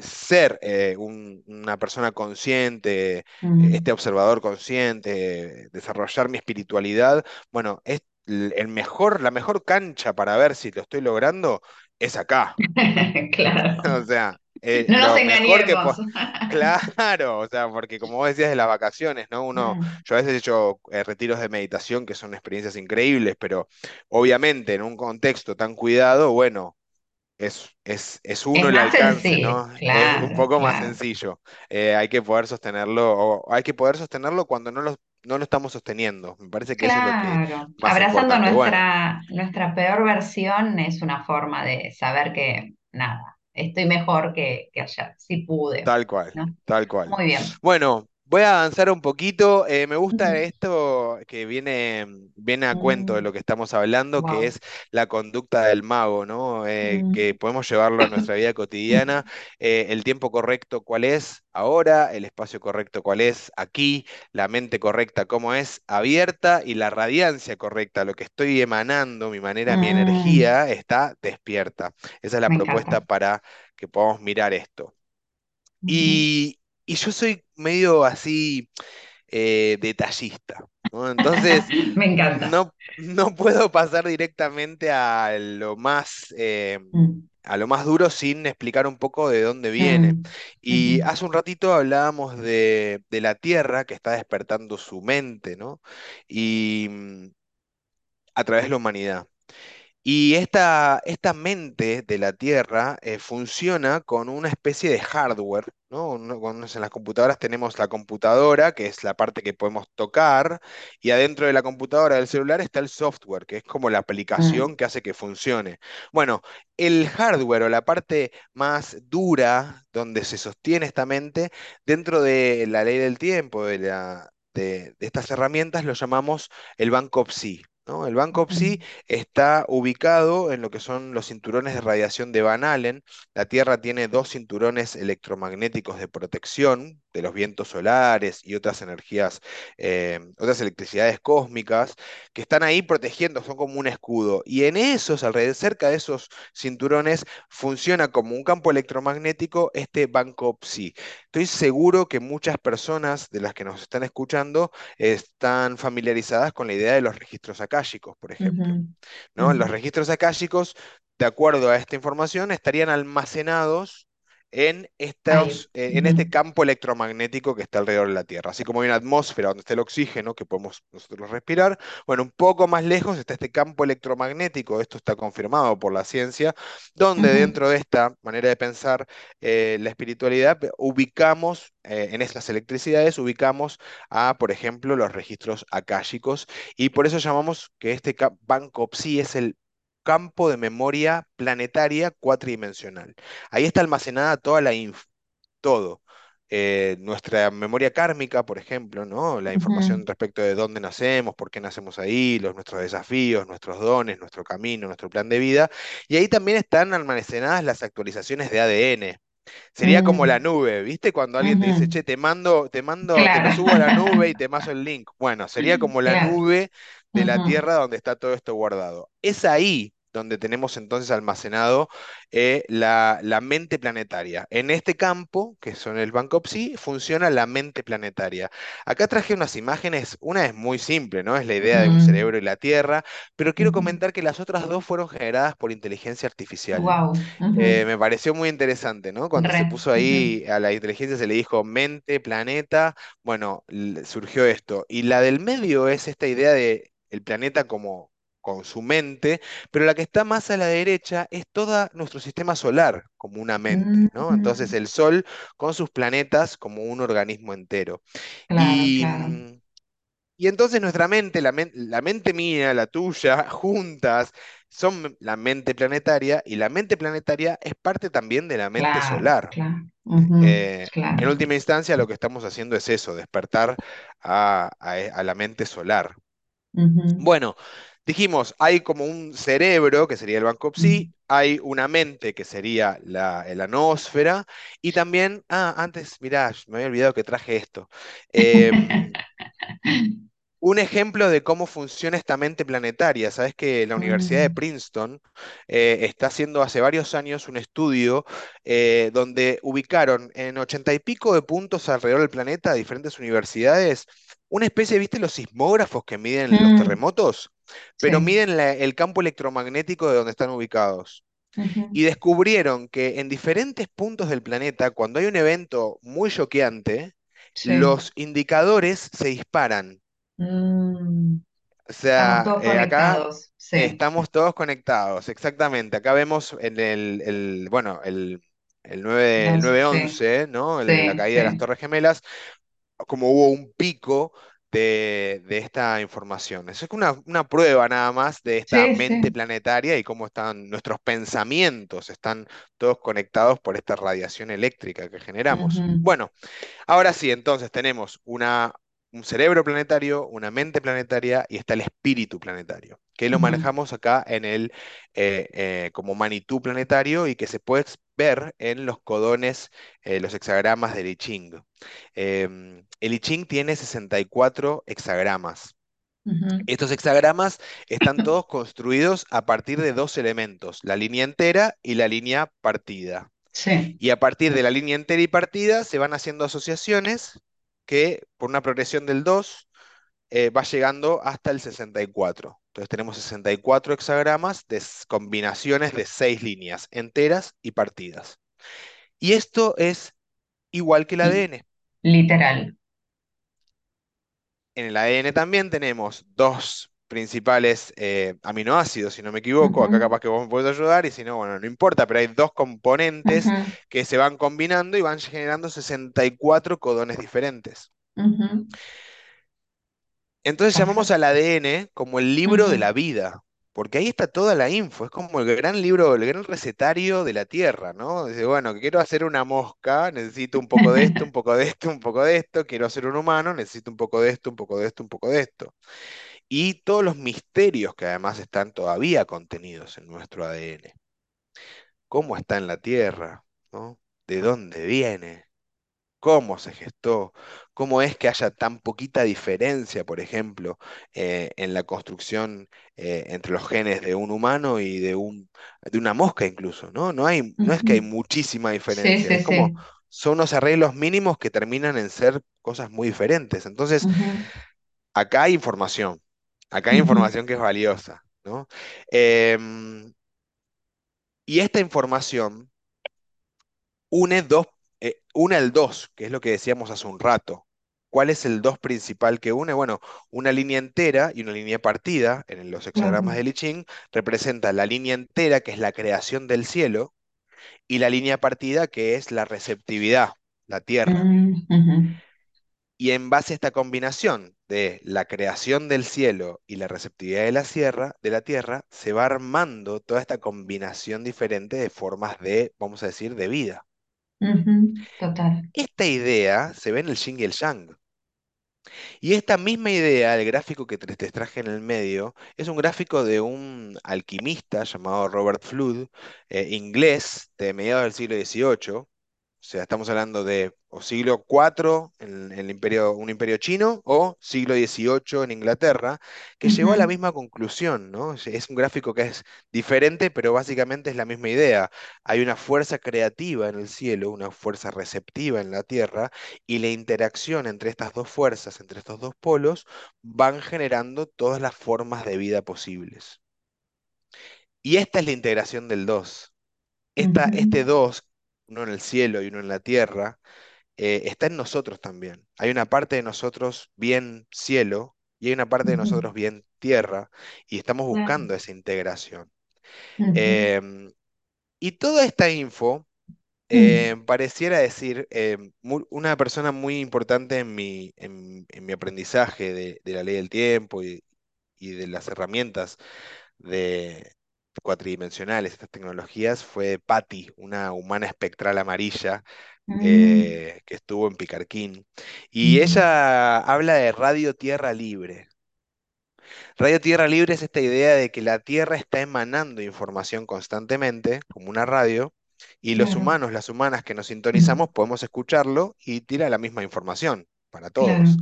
ser eh, un- una persona consciente, Mm. este observador consciente, desarrollar mi espiritualidad, bueno, es el mejor, la mejor cancha para ver si lo estoy logrando es acá. Claro. O sea, eh, No nos lo mejor que engañemos. Claro, o sea, porque como vos decías de las vacaciones, ¿no? Uno, Mm. yo a veces he hecho eh, retiros de meditación que son experiencias increíbles, pero obviamente en un contexto tan cuidado, bueno, es, es, es Es uno el alcance, sencillo, ¿no? Es un claro, poco más sencillo. Eh, hay que poder sostenerlo, o hay que poder sostenerlo cuando no lo, no lo estamos sosteniendo. Me parece que eso es lo que Claro. más Abrazando. Bueno. nuestra, nuestra peor versión es una forma de saber que, nada, estoy mejor que, que ayer, si pude, Tal cual, ¿no? tal cual. Muy bien. Bueno, voy a avanzar un poquito. Eh, me gusta esto que viene, viene a cuento de lo que estamos hablando, que es la conducta del mago, ¿no? Eh, que podemos llevarlo a nuestra vida cotidiana. Eh, el tiempo correcto, ¿cuál es? Ahora, el espacio correcto, ¿cuál es? Aquí, la mente correcta, ¿cómo es? Abierta y la radiancia correcta, lo que estoy emanando, mi manera, mi energía, está despierta. Esa es la Me propuesta encanta. para que podamos mirar esto. Y, y yo soy medio así eh, detallista, ¿no? Entonces, Me encanta. no, no puedo pasar directamente a lo más, eh, Mm, a lo más duro sin explicar un poco de dónde viene. mm, Y hace un ratito hablábamos de, de la Tierra que está despertando su mente, ¿no? Y mm, a través de la humanidad. Y esta, esta mente de la Tierra eh, funciona con una especie de hardware, ¿no? Cuando en las computadoras tenemos la computadora, que es la parte que podemos tocar, y adentro de la computadora del celular está el software, que es como la mm, aplicación que hace que funcione. Bueno, el hardware o la parte más dura donde se sostiene esta mente, dentro de la ley del tiempo, de la, de, de estas herramientas, lo llamamos el banco PSI. ¿No? El banco PSI está ubicado en lo que son los cinturones de radiación de Van Allen. La Tierra tiene dos cinturones electromagnéticos de protección de los vientos solares y otras energías, eh, otras electricidades cósmicas que están ahí protegiendo, son como un escudo. Y en esos, alrededor, cerca de esos cinturones, funciona como un campo electromagnético este banco PSI. Estoy seguro que muchas personas de las que nos están escuchando están familiarizadas con la idea de los registros akáshicos, por ejemplo. ¿no? Los registros akáshicos, de acuerdo a esta información, estarían almacenados en, Ahí. estos, eh, en este campo electromagnético que está alrededor de la Tierra. Así como hay una atmósfera donde está el oxígeno que podemos nosotros respirar, bueno, un poco más lejos está este campo electromagnético, esto está confirmado por la ciencia, donde dentro de esta manera de pensar eh, la espiritualidad, ubicamos eh, en estas electricidades, ubicamos a, por ejemplo, los registros akáshicos y por eso llamamos que este banco PSI es el campo de memoria planetaria cuatridimensional. Ahí está almacenada toda la info, todo. Eh, nuestra memoria kármica, por ejemplo, ¿no? La información respecto de dónde nacemos, por qué nacemos ahí, los, nuestros desafíos, nuestros dones, nuestro camino, nuestro plan de vida. Y ahí también están almacenadas las actualizaciones de ADN. Sería como la mm, nube, ¿viste? Cuando alguien te dice, che, te mando, te mando, te lo subo a la nube y te paso el link. Bueno, sería como la Claro. nube de la Tierra donde está todo esto guardado. Es ahí donde tenemos entonces almacenado eh, la, la mente planetaria. En este campo, que son el Banco Psi, funciona la mente planetaria. Acá traje unas imágenes, una es muy simple, ¿no? Es la idea de un cerebro y la Tierra, pero quiero comentar que las otras dos fueron generadas por inteligencia artificial. Wow. Eh, me pareció muy interesante, ¿no? Cuando se puso ahí a la inteligencia se le dijo mente, planeta, bueno, surgió esto. Y la del medio es esta idea de el planeta como con su mente, pero la que está más a la derecha es todo nuestro sistema solar como una mente, ¿no? Entonces mm, el Sol con sus planetas como un organismo entero. Claro, Y, claro, y entonces nuestra mente, la, men- la mente mía, la tuya, juntas, son la mente planetaria y la mente planetaria es parte también de la mente claro, solar. Eh, en última instancia, lo que estamos haciendo es eso, despertar a, a- e, a la mente solar. Bueno, dijimos, hay como un cerebro, que sería el Banco. Psi, hay una mente, que sería la, la noósfera, y también, ah, antes, mirá, me había olvidado que traje esto. Em, un ejemplo de cómo funciona esta mente planetaria. Sabes que la Universidad de Mm, Princeton eh, está haciendo hace varios años un estudio eh, donde ubicaron en ochenta y pico de puntos alrededor del planeta, diferentes universidades, una especie, ¿viste los sismógrafos que miden los mm, terremotos? Pero Sí. miden la- el campo electromagnético de donde están ubicados. Y descubrieron que en diferentes puntos del planeta, cuando hay un evento muy choqueante, Sí. los indicadores se disparan. Mm, O Estamos sea, todos eh, acá. Sí. estamos todos conectados, exactamente. Acá vemos en el, el- bueno, el, el 9, el Los, nueve sí, once, ¿no? El- la caída de las. Torres Gemelas, como hubo un pico de, de esta información. Eso es una, una prueba nada más de esta Sí, mente sí. planetaria y cómo están nuestros pensamientos, están todos conectados por esta radiación eléctrica que generamos. Bueno. Ahora sí, entonces tenemos una, un cerebro planetario, una mente planetaria y está el espíritu planetario, que lo manejamos acá en el eh, eh, como Manitú planetario y que se puede ver en los codones, eh, los hexagramas del I Ching. Em, el I Ching tiene 64 hexagramas. Estos hexagramas están todos construidos a partir de dos elementos, la línea entera y la línea partida. Sí. Y a partir de la línea entera y partida se van haciendo asociaciones que por una progresión del 2 eh, va llegando hasta el 64. Entonces tenemos 64 hexagramas de combinaciones de seis líneas enteras y partidas. Y esto es igual que el ADN. Literal. En el ADN también tenemos dos principales eh, aminoácidos, si no me equivoco. Acá capaz que vos me podés ayudar y si no, bueno, no importa, pero hay dos componentes que se van combinando y van generando 64 codones diferentes. Entonces llamamos al. ADN como el libro de la vida, porque ahí está toda la info, es como el gran libro, el gran recetario de la Tierra, ¿no? Dice, bueno, quiero hacer una mosca, necesito un poco de esto, un poco de esto, un poco de esto, quiero hacer un humano, necesito un poco de esto, un poco de esto, un poco de esto. Y todos los misterios que además están todavía contenidos en nuestro ADN. ¿Cómo está en la Tierra? ¿no? ¿De dónde viene? Cómo se gestó, cómo es que haya tan poquita diferencia, por ejemplo, eh, en la construcción eh, entre los genes de un humano y de un, de una mosca incluso, ¿no? No hay, no es que hay muchísima diferencia, sí, es como sí. son unos arreglos mínimos que terminan en ser cosas muy diferentes. Entonces, acá hay información, acá hay información que es valiosa, ¿no? Em, y esta información une dos, une el 2, que es lo que decíamos hace un rato. ¿Cuál es el 2 principal que une? Bueno, una línea entera y una línea partida en los hexagramas Claro. de I Ching representa la línea entera, que es la creación del cielo, y la línea partida, que es la receptividad, la tierra. Y en base a esta combinación de la creación del cielo y la receptividad de la sierra, de la tierra, se va armando toda esta combinación diferente de formas de, vamos a decir, de vida. Ujú, Total. Esta idea se ve en el yin y el yang. Y esta misma idea, el gráfico que te, te traje en el medio, es un gráfico de un alquimista llamado Robert Flood, eh, inglés de mediados del siglo XVIII, sea, estamos hablando de o siglo IV en el imperio, un imperio chino o siglo XVIII en Inglaterra, que llegó a la misma conclusión, ¿no? Es un gráfico que es diferente, pero básicamente es la misma idea. Hay una fuerza creativa en el cielo, una fuerza receptiva en la tierra, y la interacción entre estas dos fuerzas, entre estos dos polos, van generando todas las formas de vida posibles. Y esta es la integración del 2. Esta, este ujú, 2, uno en el cielo y uno en la tierra, eh, está en nosotros también. Hay una parte de nosotros bien cielo y hay una parte de nosotros bien tierra y estamos buscando esa integración. Em, y toda esta info eh, pareciera decir, em, una persona muy importante en mi, en, en mi aprendizaje de, de la ley del tiempo y, y de las herramientas de cuatridimensionales, estas tecnologías, fue Patty, una humana espectral amarilla mm, eh, que estuvo en Picarquín. Y ujú, ella habla de radio tierra libre. Radio tierra libre es esta idea de que la Tierra está emanando información constantemente, como una radio, y los Claro. humanos, las humanas que nos mm, sintonizamos, podemos escucharlo y tira la misma información para Claro. todos.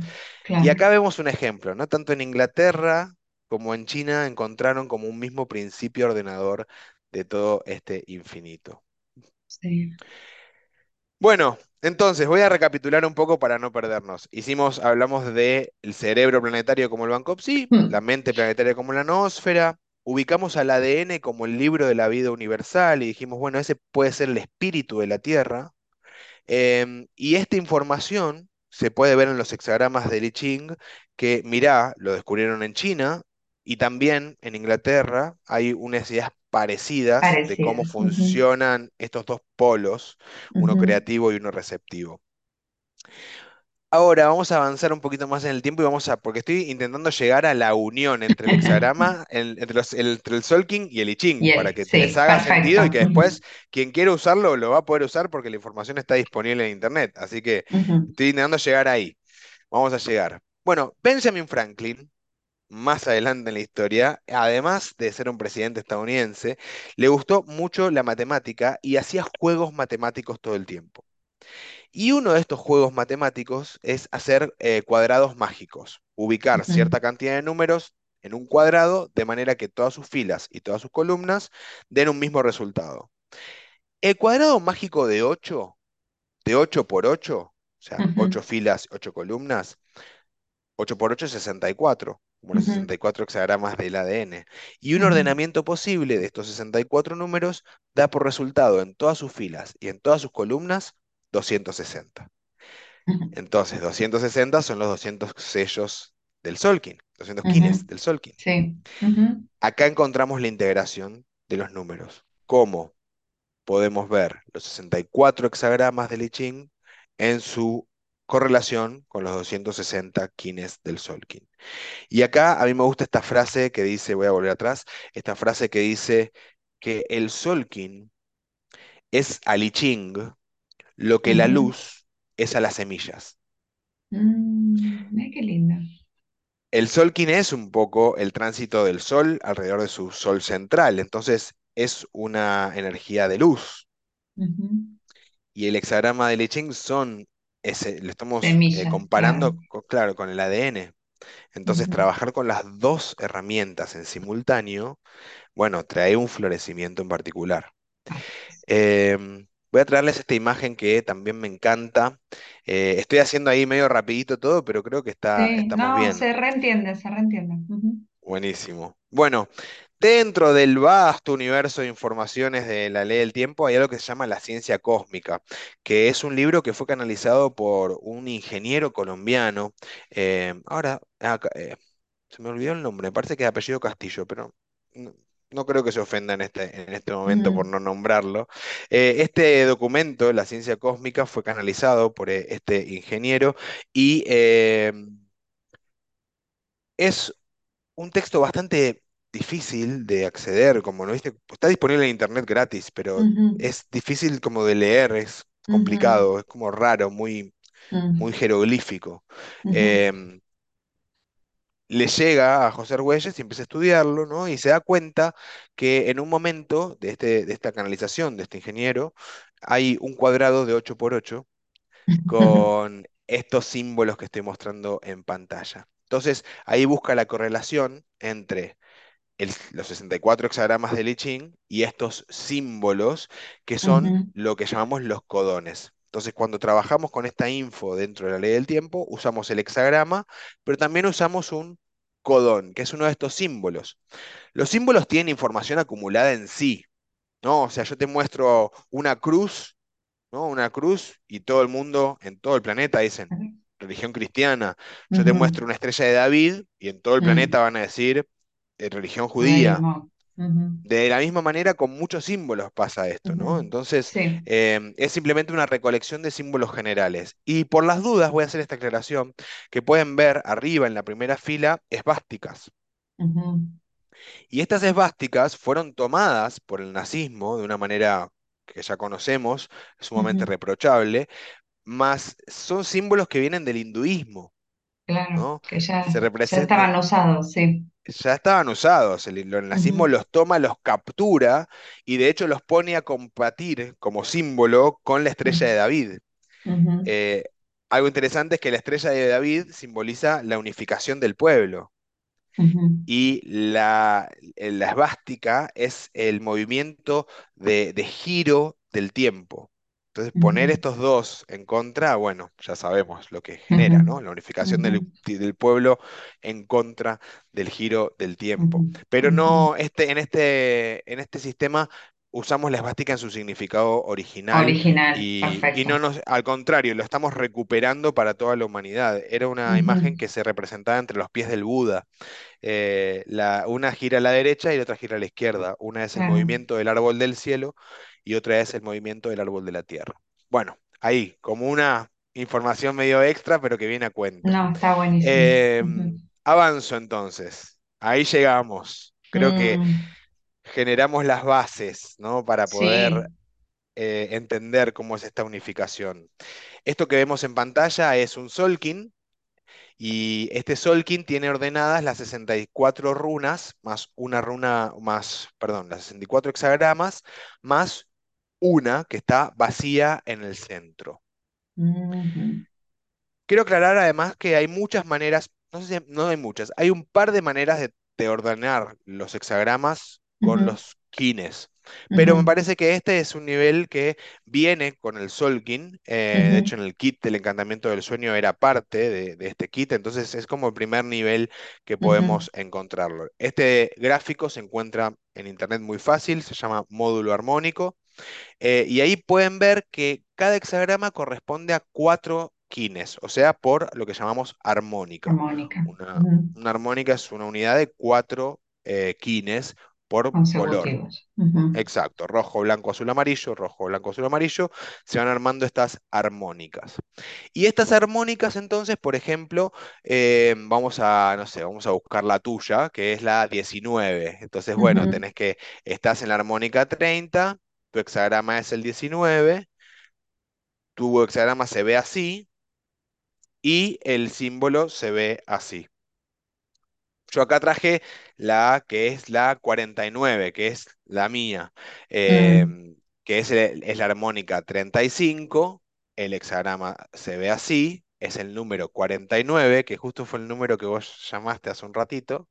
Y acá vemos un ejemplo, ¿no? Tanto en Inglaterra como en China encontraron como un mismo principio ordenador de todo este infinito. Sí. Bueno, entonces voy a recapitular un poco para no perdernos. Hicimos, hablamos de el cerebro planetario como el Banco-Psi, la mm, mente planetaria como la noósfera, ubicamos al ADN como el libro de la vida universal y dijimos, bueno, ese puede ser el espíritu de la Tierra. Em, y esta información se puede ver en los hexagramas de I Ching, que mirá, lo descubrieron en China y también en Inglaterra hay unas ideas parecidas de cómo funcionan estos dos polos, uno creativo y uno receptivo. Ahora vamos a avanzar un poquito más en el tiempo y vamos a, porque estoy intentando llegar a la unión entre el hexagrama, el- entre, los- el, entre el Solking y el I Ching, Y para el, que les haga perfecto. sentido y que después quien quiera usarlo lo va a poder usar porque la información está disponible en Internet. Así que estoy intentando llegar ahí. Vamos a llegar. Bueno, Benjamin Franklin, más adelante en la historia, además de ser un presidente estadounidense, le gustó mucho la matemática y hacía juegos matemáticos todo el tiempo. Y uno de estos juegos matemáticos es hacer eh, cuadrados mágicos, ubicar cierta cantidad de números en un cuadrado de manera que todas sus filas y todas sus columnas den un mismo resultado. El cuadrado mágico de 8, de 8 por 8, o sea, ujú, 8 filas, 8 columnas, 8 por 8 es 64, como los ujú, 64 hexagramas del ADN. Y un ujú, ordenamiento posible de estos 64 números da por resultado en todas sus filas y en todas sus columnas 260. ujú, Entonces, 260 son los 200 sellos del Solkin, 200 quines ujú, del Solkin. Sí. Acá encontramos la integración de los números. ¿Cómo podemos ver los 64 hexagramas del I Ching en su correlación con los 260 quines del Solkin? Y acá a mí me gusta esta frase que dice, voy a volver atrás, esta frase que dice que el Solkin es al I Ching lo que la luz es a las semillas. Mm, qué lindo. El Solkin es un poco el tránsito del Sol alrededor de su Sol central, entonces es una energía de luz. Y el hexagrama de I Ching son, ese, lo estamos eh, claro. comparando, co- claro, con el ADN. Entonces trabajar con las dos herramientas en simultáneo, bueno, trae un florecimiento en particular. Em, voy a traerles esta imagen que también me encanta. Eh, estoy haciendo ahí medio rapidito todo, pero creo que está, Sí, estamos no, bien. se reentiende, se reentiende. Buenísimo. Bueno, dentro del vasto universo de informaciones de la ley del tiempo hay algo que se llama la ciencia cósmica, que es un libro que fue canalizado por un ingeniero colombiano. eh, ahora, eh, se me olvidó el nombre, me parece que es apellido Castillo, pero no, no creo que se ofenda en este, en este momento por no nombrarlo. Eh, este documento, la ciencia cósmica, fue canalizado por este ingeniero y es un texto bastante difícil de acceder, como no viste, está disponible en internet gratis, pero es difícil como de leer, es complicado, es como raro, muy, muy jeroglífico. Em, le llega a José Argüelles y empieza a estudiarlo, ¿no? Y se da cuenta que en un momento de, este, de esta canalización de este ingeniero, hay un cuadrado de 8 por 8 con estos símbolos que estoy mostrando en pantalla. Entonces, ahí busca la correlación entre el- los 64 hexagramas del I Ching y estos símbolos que son lo que llamamos los codones. Entonces, cuando trabajamos con esta info dentro de la ley del tiempo, usamos el hexagrama, pero también usamos un codón, que es uno de estos símbolos. Los símbolos tienen información acumulada en sí, ¿no? O sea, yo te muestro una cruz ¿no? Una cruz y todo el mundo en todo el planeta dicen religión cristiana. Yo te muestro una estrella de David y en todo el planeta van a decir eh, religión judía. De la misma manera, con muchos símbolos pasa esto. ¿no? Entonces, Sí. em, es simplemente una recolección de símbolos generales. Y por las dudas voy a hacer esta aclaración, que pueden ver arriba en la primera fila esvásticas. Y estas esvásticas fueron tomadas por el nazismo de una manera que ya conocemos, sumamente reprochable, más son símbolos que vienen del hinduismo, Claro, ¿no? que Se ya, ya representan, estaban usados, sí. Ya estaban usados, el, el nazismo los toma, los captura y de hecho los pone a combatir como símbolo con la estrella de David. Eh, algo interesante es que la estrella de David simboliza la unificación del pueblo. y la, la esvástica es el movimiento de, de giro del tiempo. Entonces, poner estos dos en contra, bueno, ya sabemos lo que genera, ¿no? La unificación del, del pueblo en contra del giro del tiempo. Pero no, este, en este, en este sistema usamos la esvástica en su significado original Original, y, y no perfecto. nos, al contrario, lo estamos recuperando para toda la humanidad. Era una imagen que se representaba entre los pies del Buda eh, la, una gira a la derecha y la otra gira a la izquierda. Una es el movimiento del árbol del cielo y otra es el movimiento del árbol de la tierra. Bueno, ahí, como una información medio extra, pero que viene a cuento. No, está buenísimo. Em, avanzo entonces. Ahí llegamos. Creo que Mm, generamos las bases, ¿no? Para poder sí. eh, entender cómo es esta unificación. Esto que vemos en pantalla es un Solkin, y este Solkin tiene ordenadas las 64 runas, más una runa, más, perdón, las 64 hexagramas, más una que está vacía en el centro. Quiero aclarar además que hay muchas maneras, no sé si no hay muchas, hay un par de maneras de, de ordenar los hexagramas con los kines. Pero me parece que este es un nivel que viene con el Solkin. eh, de hecho, en el kit del encantamiento del sueño era parte de, de este kit, entonces es como el primer nivel que podemos encontrarlo. Este gráfico se encuentra en internet muy fácil, se llama módulo armónico. Eh, y ahí pueden ver que cada hexagrama corresponde a cuatro quines, o sea, por lo que llamamos armónica. Armónica. Una, armónica es una unidad de cuatro eh, quines por color. Exacto, rojo, blanco, azul, amarillo, rojo, blanco, azul, amarillo, se van armando estas armónicas. Y estas armónicas, entonces, por ejemplo, eh, vamos a, no sé, vamos a buscar la tuya, que es la 19. Entonces, bueno, tenés que, estás en la armónica 30, tu hexagrama es el 19, tu hexagrama se ve así y el símbolo se ve así. Yo acá traje la que es la 49, que es la mía, mm, em, que es, el- es la armónica 35, el hexagrama se ve así, es el número 49, que justo fue el número que vos llamaste hace un ratito,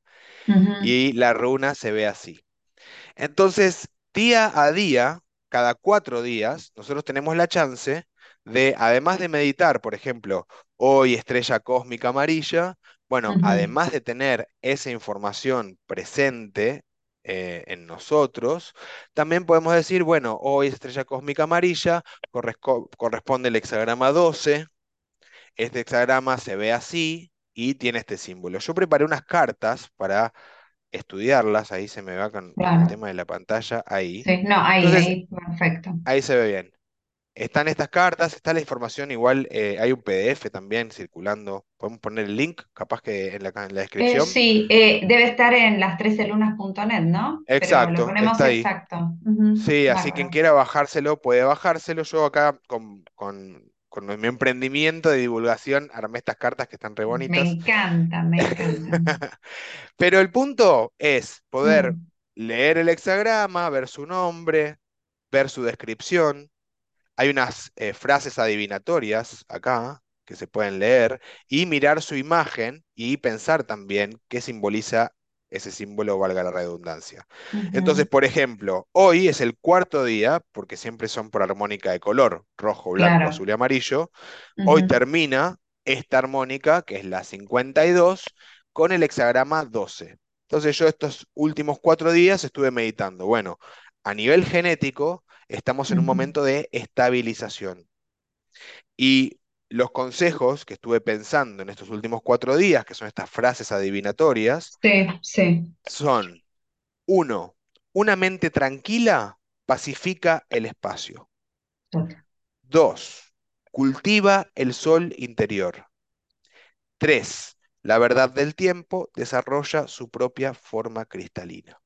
y la runa se ve así. Entonces, día a día, cada cuatro días, nosotros tenemos la chance de, además de meditar, por ejemplo, hoy estrella cósmica amarilla, bueno, además de tener esa información presente eh, en nosotros, también podemos decir, bueno, hoy estrella cósmica amarilla, corresponde el hexagrama 12, este hexagrama se ve así y tiene este símbolo. Yo preparé unas cartas para estudiarlas, ahí se me va con, el tema de la pantalla, ahí. Sí, no, ahí, Entonces, ahí, perfecto. ahí se ve bien. Están estas cartas, está la información, igual eh, hay un PDF también circulando. Podemos poner el link, capaz que en la, en la Eh, descripción. sí, eh, debe estar en las trecelunas.net, ¿no? Pero lo Exacto, ponemos está ahí. exacto. Sí, así quien quiera bajárselo puede bajárselo. Yo acá con, con, con mi emprendimiento de divulgación armé estas cartas que están re Me bonitas. encantan, me encantan. Pero el punto es poder Mm, leer el hexagrama, ver su nombre, ver su descripción hay unas eh, frases adivinatorias acá que se pueden leer y mirar su imagen y pensar también qué simboliza ese símbolo, valga la redundancia. Entonces, por ejemplo, hoy es el cuarto día, porque siempre son por armónica de color, rojo, blanco, claro. azul y amarillo. Hoy termina esta armónica, que es la 52, con el hexagrama 12. Entonces yo estos últimos cuatro días estuve meditando. Bueno, a nivel genético, estamos en un momento de estabilización. Y los consejos que estuve pensando en estos últimos cuatro días, que son estas frases adivinatorias, Sí, sí. son, uno, una mente tranquila pacifica el espacio. Dos, cultiva el sol interior. Tres, la verdad del tiempo desarrolla su propia forma cristalina.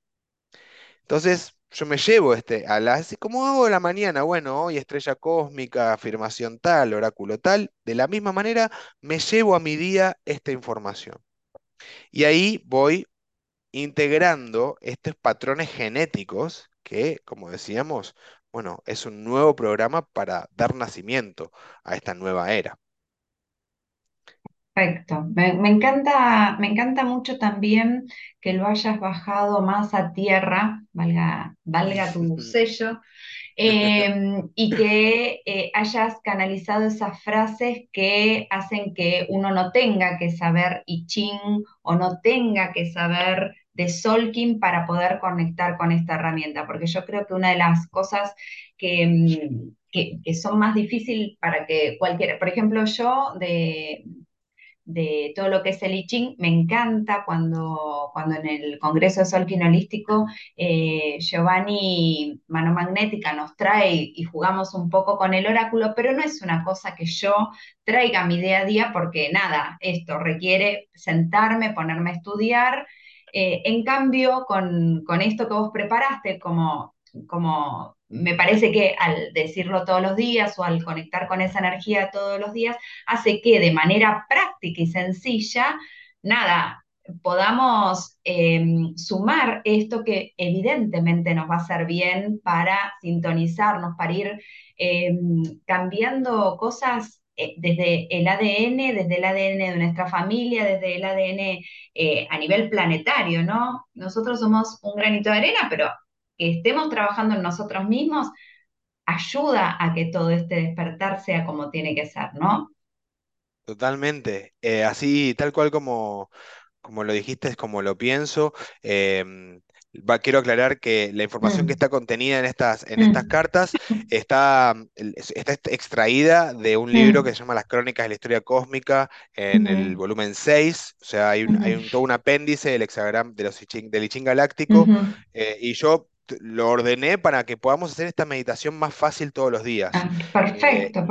Entonces, yo me llevo este, a las, ¿cómo hago la mañana? Bueno, hoy estrella cósmica, afirmación tal, oráculo tal. De la misma manera, me llevo a mi día esta información. Y ahí voy integrando estos patrones genéticos que, como decíamos, bueno, es un nuevo programa para dar nacimiento a esta nueva era. Perfecto. Me, me encanta, me encanta mucho también que lo hayas bajado más a tierra, valga, valga tu sello, eh, y que eh, hayas canalizado esas frases que hacen que uno no tenga que saber I Ching o no tenga que saber de Solking para poder conectar con esta herramienta, porque yo creo que una de las cosas que, mm, que, que son más difíciles para que cualquiera, por ejemplo, yo de de todo lo que es el I. Me encanta cuando, cuando en el Congreso de Sol Quinolístico eh, Giovanni Mano Magnética nos trae y jugamos un poco con el oráculo, pero no es una cosa que yo traiga mi día a día porque nada, esto requiere sentarme, ponerme a estudiar. Eh, en cambio, con, con esto que vos preparaste, como como me parece que al decirlo todos los días o al conectar con esa energía todos los días, hace que de manera práctica y sencilla, nada, podamos eh, sumar esto que evidentemente nos va a hacer bien para sintonizarnos, para ir eh, cambiando cosas eh, desde el ADN, desde el ADN de nuestra familia, desde el ADN eh, a nivel planetario, ¿no? Nosotros somos un granito de arena, pero que estemos trabajando en nosotros mismos ayuda a que todo este despertar sea como tiene que ser, ¿no? Totalmente. Eh, así, tal cual como, como lo dijiste, es como lo pienso. Em, va- quiero aclarar que la información que Mm, está contenida en estas, en estas mm, cartas está, está est- extraída de un libro que mm, se llama Las Crónicas de la Historia Cósmica en el volumen 6. O sea, hay un, hay un, todo un apéndice del hexagrama de los I Ching- del I Ching Galáctico eh, y yo lo ordené para que podamos hacer esta meditación más fácil todos los días. Ah, Eh, perfecto,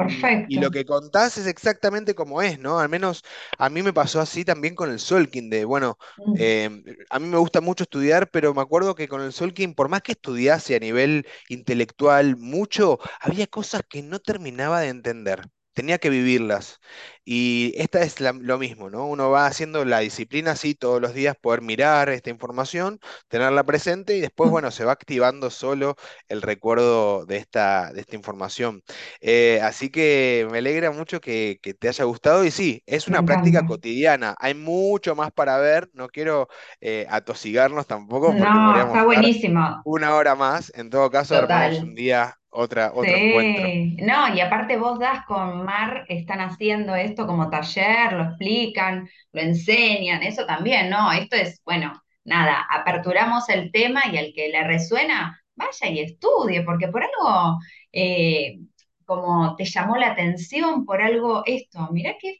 y, perfecto. lo que contás es exactamente como es, ¿no? Al menos a mí me pasó así también con el Solking, de, bueno, Mm, eh, a mí me gusta mucho estudiar, pero me acuerdo que con el Solking, por más que estudiase a nivel intelectual mucho, había cosas que no terminaba de entender. Tenía que vivirlas. Y esta es la- lo mismo, ¿no? Uno va haciendo la disciplina así todos los días, poder mirar esta información, tenerla presente y después, bueno, se va activando solo el recuerdo de esta, de esta información. Eh, así que me alegra mucho que, que te haya gustado y sí, es una práctica cotidiana. Hay mucho más para ver, no quiero eh, atosigarnos tampoco porque No, está buenísimo. una hora más. En todo caso, un día otra, otro encuentro. No, y aparte vos das con Mar, están haciendo esto como taller, lo explican, lo enseñan, eso también, ¿no? Esto es, bueno, nada, aperturamos el tema y al que le resuena, vaya y estudie, porque por algo, eh, como te llamó la atención, por algo esto, mirá qué,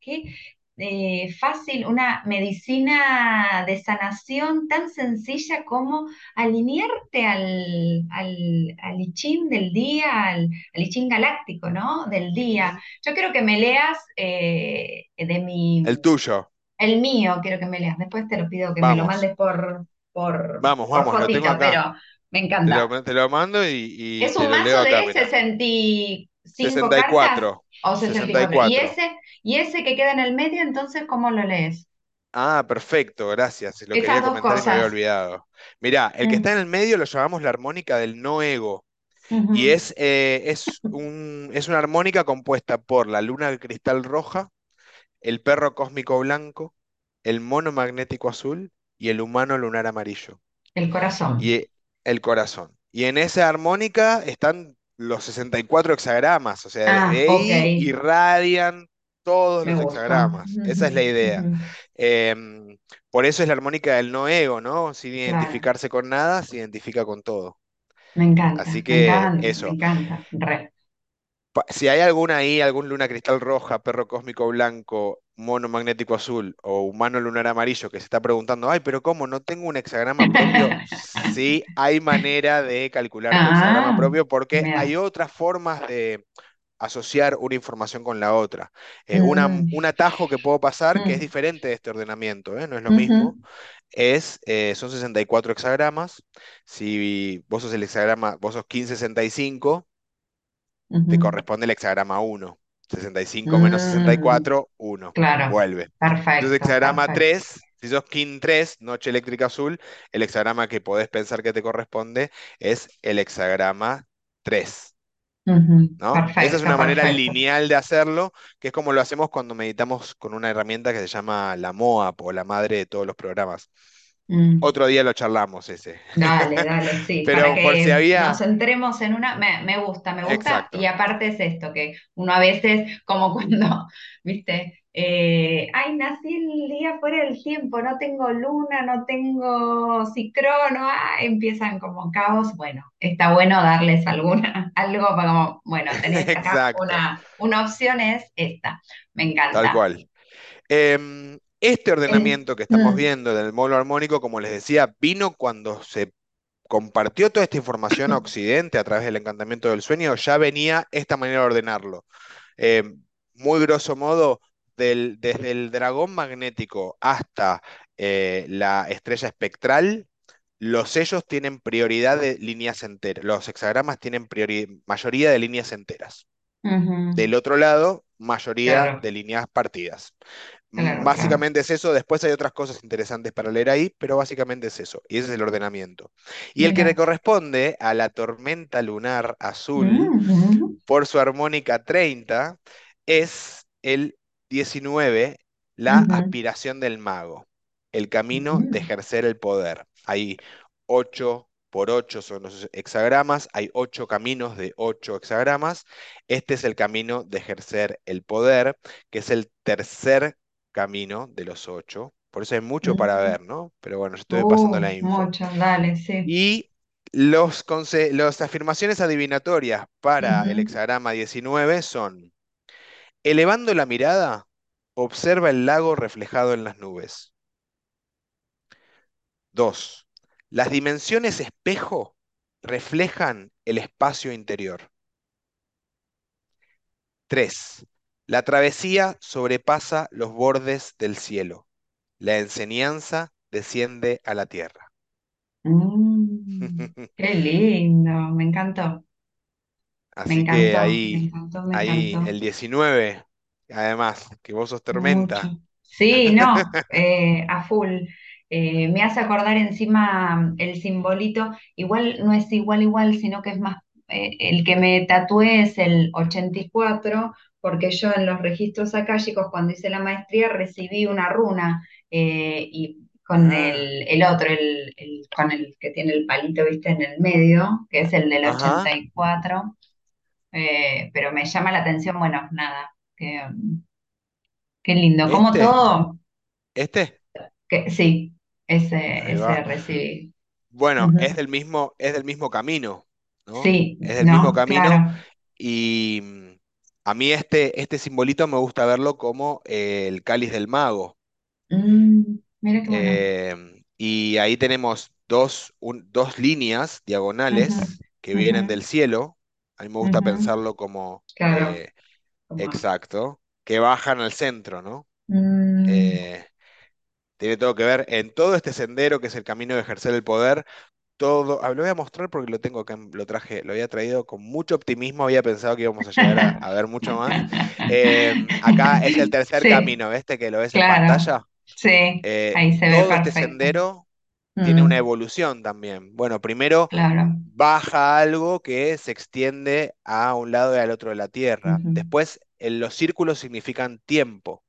qué eh, fácil, una medicina de sanación tan sencilla como alinearte al, al, al I Ching del día, al, al I Ching galáctico, ¿no? Del día. Yo quiero que me leas eh, de mi, El tuyo. el mío, quiero que me leas. Después te lo pido que me lo mandes por, por, vamos, por vamos, lo tengo fotito, acá. pero me Te lo, encanta. te lo mando y, y ¿Es te un lo mazo leo acá, de mira. 65 sesenta y cartas o 64? y ¿Y? ¿Y ese, y ese que queda en el medio, entonces, cómo lo lees? Ah, perfecto, gracias. Lo Esas quería comentar y me había olvidado. Mirá, el que está Mm, en el medio lo llamamos la armónica del no ego. Y es, eh, es un, es una armónica compuesta por la luna de cristal roja, el perro cósmico blanco, el mono magnético azul y el humano lunar amarillo. El Y corazón. eh, el corazón. Y en esa armónica están los 64 hexagramas, o sea, Ah, ahí irradian todos me los gusta. hexagramas. Esa es la idea. Em, por eso es la armónica del no ego, ¿no? Sin Claro, identificarse con nada, se identifica con todo. me Así encanta, me que encanta, me eso. encanta. Re. Si hay alguna ahí, algún luna cristal roja, perro cósmico blanco, mono magnético azul o humano lunar amarillo que se está preguntando, ay, pero ¿cómo? ¿No tengo un hexagrama propio? Sí, hay manera de calcular tu hexagrama Ah, propio porque hay otras formas de asociar una información con la otra. Eh, una- Mm, un atajo que puedo pasar que es mm, diferente de este ordenamiento, ¿eh? No es lo mismo, es, eh, son 64 hexagramas. Si vos sos el hexagrama, vos sos 1565 te corresponde el hexagrama 1. 65 menos Mm, 64, 1. claro, Vuelve. Entonces, perfecto, hexagrama perfecto. 3, si sos King 3, noche eléctrica azul, el hexagrama que podés pensar que te corresponde es el hexagrama 3. Ujú, ¿No? Esa es una manera perfecto. lineal de hacerlo, que es como lo hacemos cuando meditamos con una herramienta que se llama la MOAP o la madre de todos los programas. Mm. Otro día lo charlamos ese. Dale, dale, sí, para Pero por si que nos había... centremos en una, me, me gusta, me gusta, y aparte es esto, que uno a veces, como cuando, viste, eh, ay, nací el día fuera del tiempo, no tengo luna, no tengo cicrono, ah, empiezan como caos, bueno, está bueno darles alguna, algo para como, bueno, tenés acá una, una opción es esta, me Tal encanta. cual. Em, este ordenamiento que estamos viendo del módulo armónico, como les decía, vino cuando se compartió toda esta información a Occidente a través del encantamiento del sueño, ya venía esta manera de ordenarlo. Em, muy grosso modo, del- desde el dragón magnético hasta eh, la estrella espectral, los sellos tienen prioridad de líneas enteras, los hexagramas tienen mayoría de líneas enteras. Del otro lado, mayoría claro, de líneas partidas. Claro. Básicamente es eso, después hay otras cosas interesantes para leer ahí, pero básicamente es eso, y ese es el ordenamiento. Y el que le corresponde a la tormenta lunar azul, Mm, por su armónica 30, es el 19, la aspiración del mago, el camino de ejercer el poder. Hay 8 por 8 son los hexagramas, hay 8 caminos de 8 hexagramas. Este es el camino de ejercer el poder, que es el tercer camino de los 8. Por eso hay mucho para ver, ¿no? Pero bueno, yo estoy pasando Uh, la info. mucho, dale, sí. Y los las afirmaciones adivinatorias para el hexagrama 19 son, elevando la mirada, observa el lago reflejado en las nubes. 2. Las dimensiones espejo reflejan el espacio interior. 3. La travesía sobrepasa los bordes del cielo. La enseñanza desciende a la tierra. Mm, qué lindo, me encantó, me Así que encantó, me ahí, encantó, me ahí encantó. el 19, además, que vos sos Mucho. tormenta. Sí, no, eh, a full. Eh, me hace acordar encima mm, el simbolito, igual no es igual igual, sino que es más, eh, el que me tatué es el 84, porque yo en los registros akáshicos cuando hice la maestría recibí una runa eh, y con Ah, el, el otro, el, el- con el que tiene el palito, viste, en el medio, que es el del ajá. 84, eh, pero me llama la atención, bueno, nada, que... Qué lindo, como ¿Este? todo, ¿Este? que sí, ese, ese recibí. Bueno, es del mismo, es del mismo camino, ¿no? Sí, Es del mismo ¿no? camino Claro. y a mí este, este simbolito me gusta verlo como eh, el cáliz del mago. Mm, mira qué bueno. Eh, y ahí tenemos dos, un- dos líneas diagonales que vienen del cielo. A mí me gusta pensarlo como Claro, eh, como, exacto, que bajan al centro, ¿no? mm, Eh, tiene todo que ver en todo este sendero que es el camino de ejercer el poder. Todo, ah, lo voy a mostrar porque lo tengo acá, en- lo traje, lo había traído con mucho optimismo, había pensado que íbamos a llegar a, a ver mucho más. Eh, acá es el tercer Sí, camino, ¿este que lo ves en claro, pantalla? sí, Eh, ahí se ve todo este perfecto. sendero tiene una Mm, evolución también. Bueno, primero claro. baja algo que se extiende a un lado y al otro de la Tierra. Después, en los círculos significan tiempo,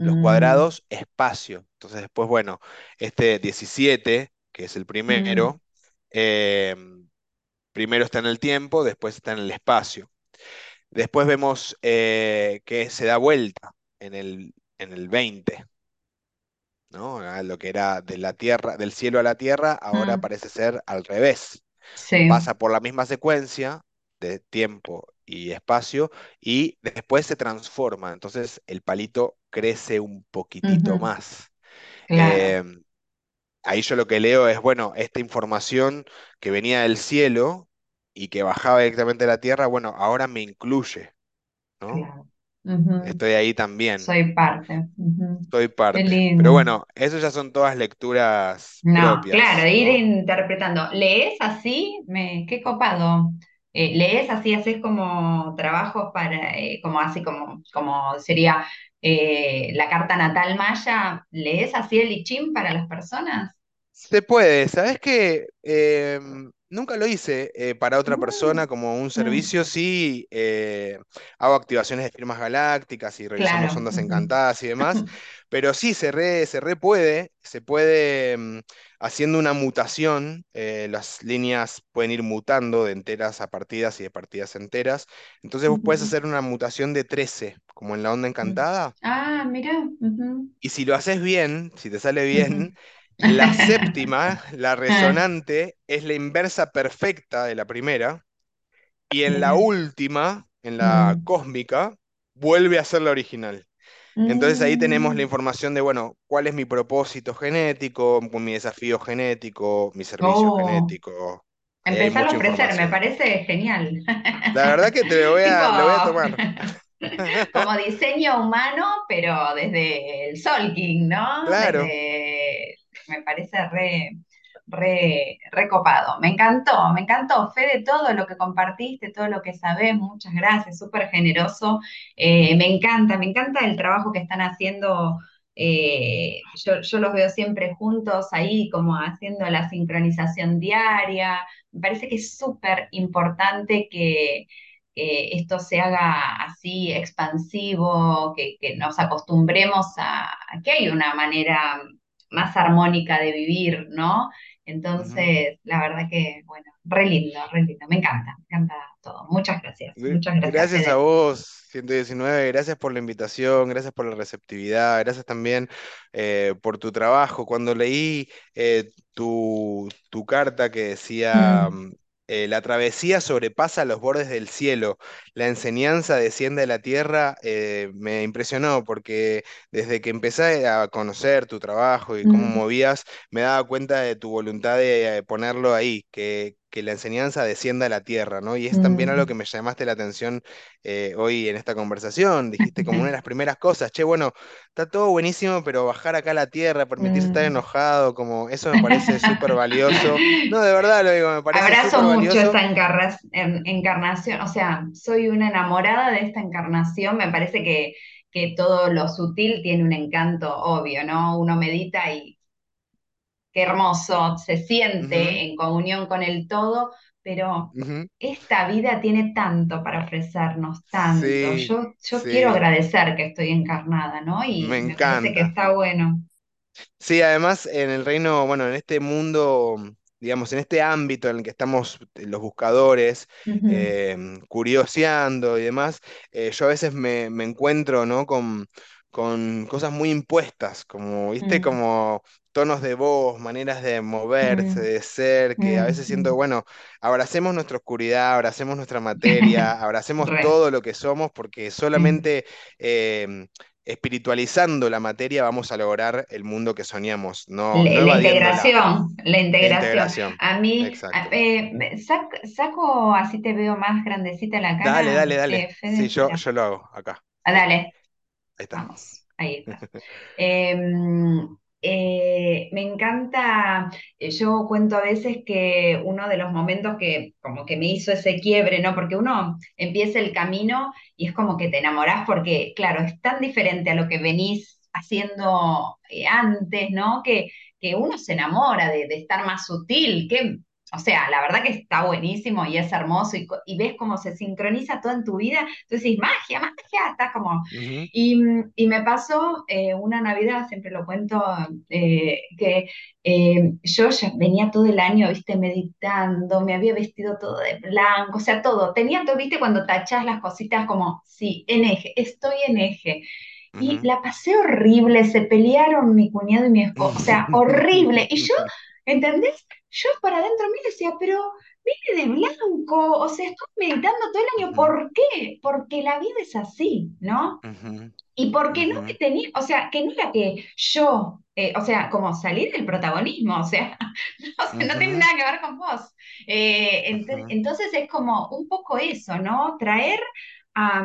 los mm, cuadrados, espacio. Entonces, después, bueno, este 17, que es el primero, eh, primero está en el tiempo, después está en el espacio. Después vemos eh, que se da vuelta en el, en el 20, ¿no? Lo que era de la tierra, del cielo a la tierra, ahora mm. parece ser al revés. Sí. Pasa por la misma secuencia de tiempo y espacio y después se transforma. Entonces el palito crece un poquitito más. claro. Eh, ahí yo lo que leo es, bueno, esta información que venía del cielo y que bajaba directamente a la tierra, bueno, ahora me incluye, ¿no? Claro. Estoy ahí también. Soy parte. Ujú. Soy Qué parte. Pero lindo. bueno, eso ya son todas lecturas No, claro, propias, ir ¿no? interpretando. ¿Lees así? Me, qué copado. Eh, ¿lees así? ¿Haces como trabajos para, eh, como así como, como sería eh, la carta natal maya? ¿Lees así el I Ching para las personas? Se puede, ¿sabes qué? Eh, nunca lo hice eh, para otra Mm, persona como un servicio, sí eh, hago activaciones de firmas galácticas y revisamos claro. ondas encantadas y demás, pero sí, se re, se re puede, se puede mm, haciendo una mutación, eh, las líneas pueden ir mutando de enteras a partidas y de partidas enteras, entonces vos puedes hacer una mutación de 13, como en la onda mm. encantada. Ah, mira. Y si lo haces bien, si te sale bien, la séptima, la resonante, es la inversa perfecta de la primera. Y en la Mira. última, en la Mm, cósmica, vuelve a ser la original. Entonces ahí tenemos la mm. información de, bueno, cuál es mi propósito genético, mi desafío genético, mi servicio Oh, genético. Empezar a ofrecer, me parece genial. La verdad que te lo voy a, lo voy a tomar. como diseño humano, pero desde el Soul King, ¿no? Claro. Desde, me parece re, re, re copado. Me encantó, me encantó, Fede, todo lo que compartiste, todo lo que sabés, muchas gracias, súper generoso. Eh, me encanta, me encanta el trabajo que están haciendo. eh, yo, yo los veo siempre juntos ahí, como haciendo la sincronización diaria. Me parece que es súper importante que que esto se haga así expansivo, que, que nos acostumbremos a, a que hay una manera más armónica de vivir, ¿no? Entonces, la verdad que, bueno, re lindo, re lindo, me encanta, me encanta todo. Muchas gracias, Gr- muchas gracias, Gracias a vos, 119, gracias por la invitación, gracias por la receptividad, gracias también eh, por tu trabajo. Cuando leí eh, tu, tu carta que decía, Mm, mm, eh, la travesía sobrepasa los bordes del cielo, la enseñanza desciende a la tierra, eh, me impresionó porque desde que empecé a conocer tu trabajo y cómo mm, movías, me daba cuenta de tu voluntad de eh, ponerlo ahí, que, que la enseñanza descienda a la tierra, ¿no? Y es también algo que mm. me llamaste la atención eh, hoy en esta conversación. Dijiste como una de las primeras cosas, che, bueno, está todo buenísimo, pero bajar acá a la tierra, permitirse estar Mm. enojado, como eso me parece súper valioso. No, de verdad lo digo, me parece Abrazo súper mucho esta encarra- en- encarnación, o sea, soy una enamorada de esta encarnación, me parece que, que todo lo sutil tiene un encanto obvio, ¿no? Uno medita y qué hermoso, se siente en comunión con el todo, pero esta vida tiene tanto para ofrecernos, tanto. Sí, Yo, yo quiero agradecer que estoy encarnada, ¿no? me Y me parece que está bueno. Sí, además en el reino, bueno, en este mundo, digamos, en este ámbito en el que estamos eh, los buscadores, eh, curioseando y demás, eh, yo a veces me, me encuentro, ¿no? con, con cosas muy impuestas, como, ¿viste? mm, Como tonos de voz, maneras de moverse, mm, de ser, que a veces siento, mm. bueno, abracemos nuestra oscuridad, abracemos nuestra materia, abracemos todo lo que somos, porque solamente... em, espiritualizando la materia vamos a lograr el mundo que soñamos, no, La, integración, la La integración. integración. A mí, eh, sac- saco, así te veo más grandecita la Dale, cara, dale, dale. eh, Sí, yo, yo lo hago acá. Ah, dale, ahí está. vamos, ahí estás. Eh, me encanta, eh, yo cuento a veces que uno de los momentos que como que me hizo ese quiebre, ¿no? Porque uno empieza el camino y es como que te enamorás porque, claro, es tan diferente a lo que venís haciendo eh, antes, ¿no? Que, que uno se enamora de, de estar más sutil, que, o sea, la verdad que está buenísimo y es hermoso y, ves cómo se sincroniza todo en tu vida, entonces magia, magia, estás como... Ujú, Y, y me pasó eh, una Navidad, siempre lo cuento, eh, que eh, yo ya venía todo el año, viste, meditando, me había vestido todo de blanco, o sea, todo. Tenía todo, viste, cuando tachás las cositas como, sí, en eje, estoy en eje. Y la pasé horrible, se pelearon mi cuñado y mi esposo, o sea, horrible. Y yo, ¿entendés? Yo para adentro me decía, pero vine de blanco, o sea, estoy meditando todo el año, ¿por qué? Porque la vida es así, ¿no? Y porque no tenía, o sea, que no era que yo, eh, o sea, como salir del protagonismo, o sea, no, no tiene nada que ver con vos. Eh, ent- entonces es como un poco eso, ¿no? Traer a,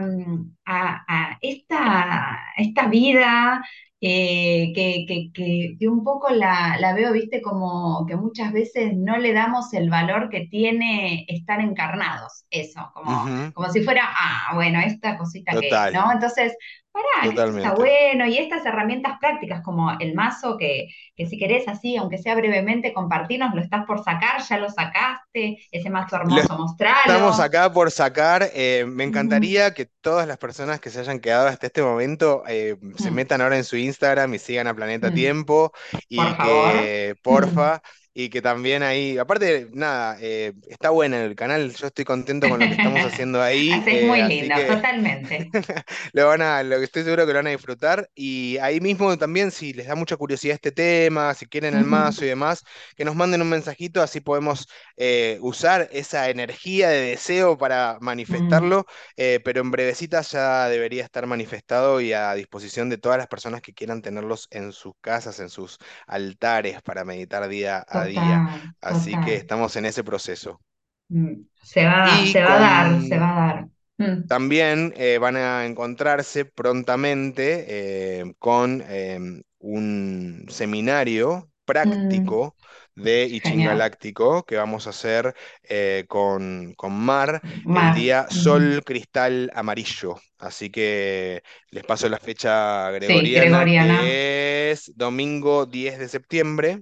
a- a esta, esta vida eh, que, que- que- que un poco la, la veo, viste, como que muchas veces no le damos el valor que tiene estar encarnados, eso, como, como si fuera, ah, bueno, esta cosita que, ¿no? Entonces... Pará, esto está totalmente. bueno y estas herramientas prácticas como el mazo que, que si querés así, aunque sea brevemente, compartirnos, lo estás por sacar, ya lo sacaste, ese mazo Lo hermoso, estamos mostralo. acá por sacar. eh, me Mm, encantaría que todas las personas que se hayan quedado hasta este momento eh, se mm, metan ahora en su Instagram y sigan a Planeta mm. Tiempo Por y favor. que, porfa, y que también ahí, aparte, nada, eh, está bueno el canal, yo estoy contento con lo que estamos haciendo ahí, Haces eh, muy lindo, que totalmente. lo van a, lo que estoy seguro que lo van a disfrutar. Y ahí mismo también, si les da mucha curiosidad este tema, si quieren el mazo y demás, que nos manden un mensajito, así podemos eh, usar esa energía de deseo para manifestarlo, eh, pero en brevecitas ya debería estar manifestado y a disposición de todas las personas que quieran tenerlos en sus casas, en sus altares para meditar día a día. Total, Así que estamos en ese proceso. Mm. Se va, Y se va a dar, se va a dar. Mm, también eh, van a encontrarse prontamente eh, con em, un seminario mm. práctico de I Ching Genial. Galáctico que vamos a hacer eh, con, con Mar el día. Sol Cristal Amarillo. Así que les paso la fecha Sí, gregoriana Gregoriana. que es domingo 10 de septiembre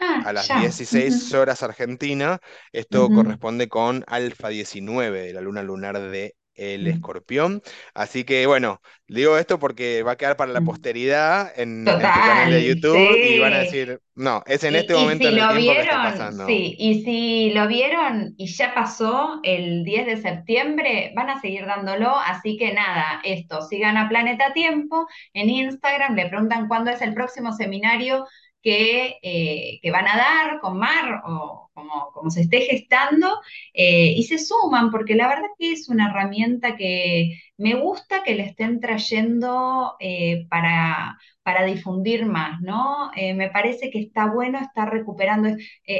Ah, a las ya. 16 Ujú, horas Argentina. Esto ujú. corresponde con Alfa 19 de la luna lunar de El Mm, Escorpión. Así que bueno, digo esto porque va a quedar para la mm. posteridad en, en tu canal de Total, YouTube y van a sí. decir, no, es en este y momento si en el lo tiempo que está vieron, pasando. sí, y si lo vieron y ya pasó el 10 de septiembre, van a seguir dándolo, así que nada, esto, sigan a Planeta Tiempo en Instagram, le preguntan cuándo es el próximo seminario que, eh, que van a dar con Mar o como, se esté gestando, eh, y se suman, porque la verdad que es una herramienta que me gusta que le estén trayendo eh, para para difundir más, ¿no? Me parece que está bueno estar recuperando.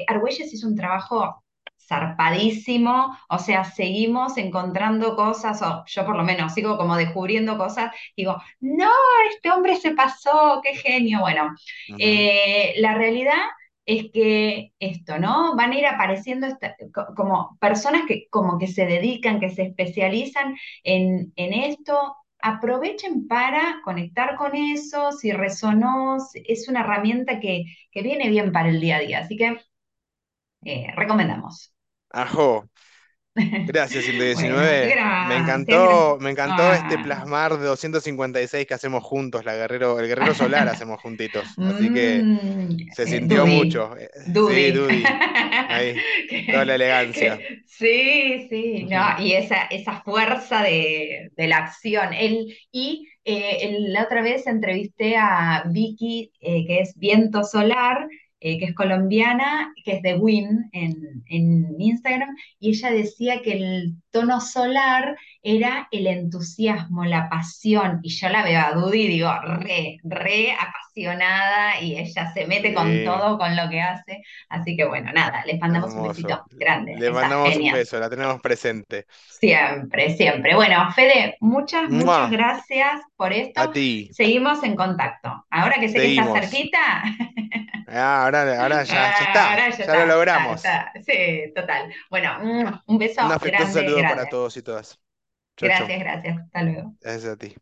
Argüelles hizo un trabajo zarpadísimo, o sea, seguimos encontrando cosas, o yo por lo menos sigo como descubriendo cosas, digo, no, este hombre se pasó, qué genio. Bueno, eh, la realidad es que esto, ¿no? Van a ir apareciendo esta- como personas que como que se dedican, que se especializan en, en esto, aprovechen para conectar con eso, si resonó, es una herramienta que, que viene bien para el día a día, así que eh, recomendamos. Ajo. Gracias, Bueno, 119. Me gracias, gracias. encantó, me encantó este Ah. plasmar de 256 que hacemos juntos, la guerrero, el guerrero solar hacemos juntitos. Así que Mm, se eh, sintió Dudy, mucho. Sí, Dudy. Toda la elegancia. que- sí, sí, no, y esa, esa fuerza de, de la acción. Él, y eh, el- la otra vez entrevisté a Vicky, eh, que es Viento Solar, eh, que es colombiana, que es de Win en, en Instagram, y ella decía que el tono solar era el entusiasmo, la pasión, y yo la veo a Dudy y digo, re, re apasionada, y ella se mete con todo, con lo que hace, así que bueno, nada, les mandamos un hermoso. besito grande, Le mandamos un beso, la tenemos presente. siempre, siempre. Bueno, Fede, muchas, muchas ¡Mua! gracias por A esto, ti. seguimos en contacto, ahora que sé que Seguimos. cerquita, Ah, ahora, ahora ya, ya está, ahora ya ya lo está, está, logramos. está, sí, total. Bueno, un beso Un afectuoso grande, saludo para grande. todos y todas. Chau. Gracias, gracias. Hasta luego. Gracias a ti.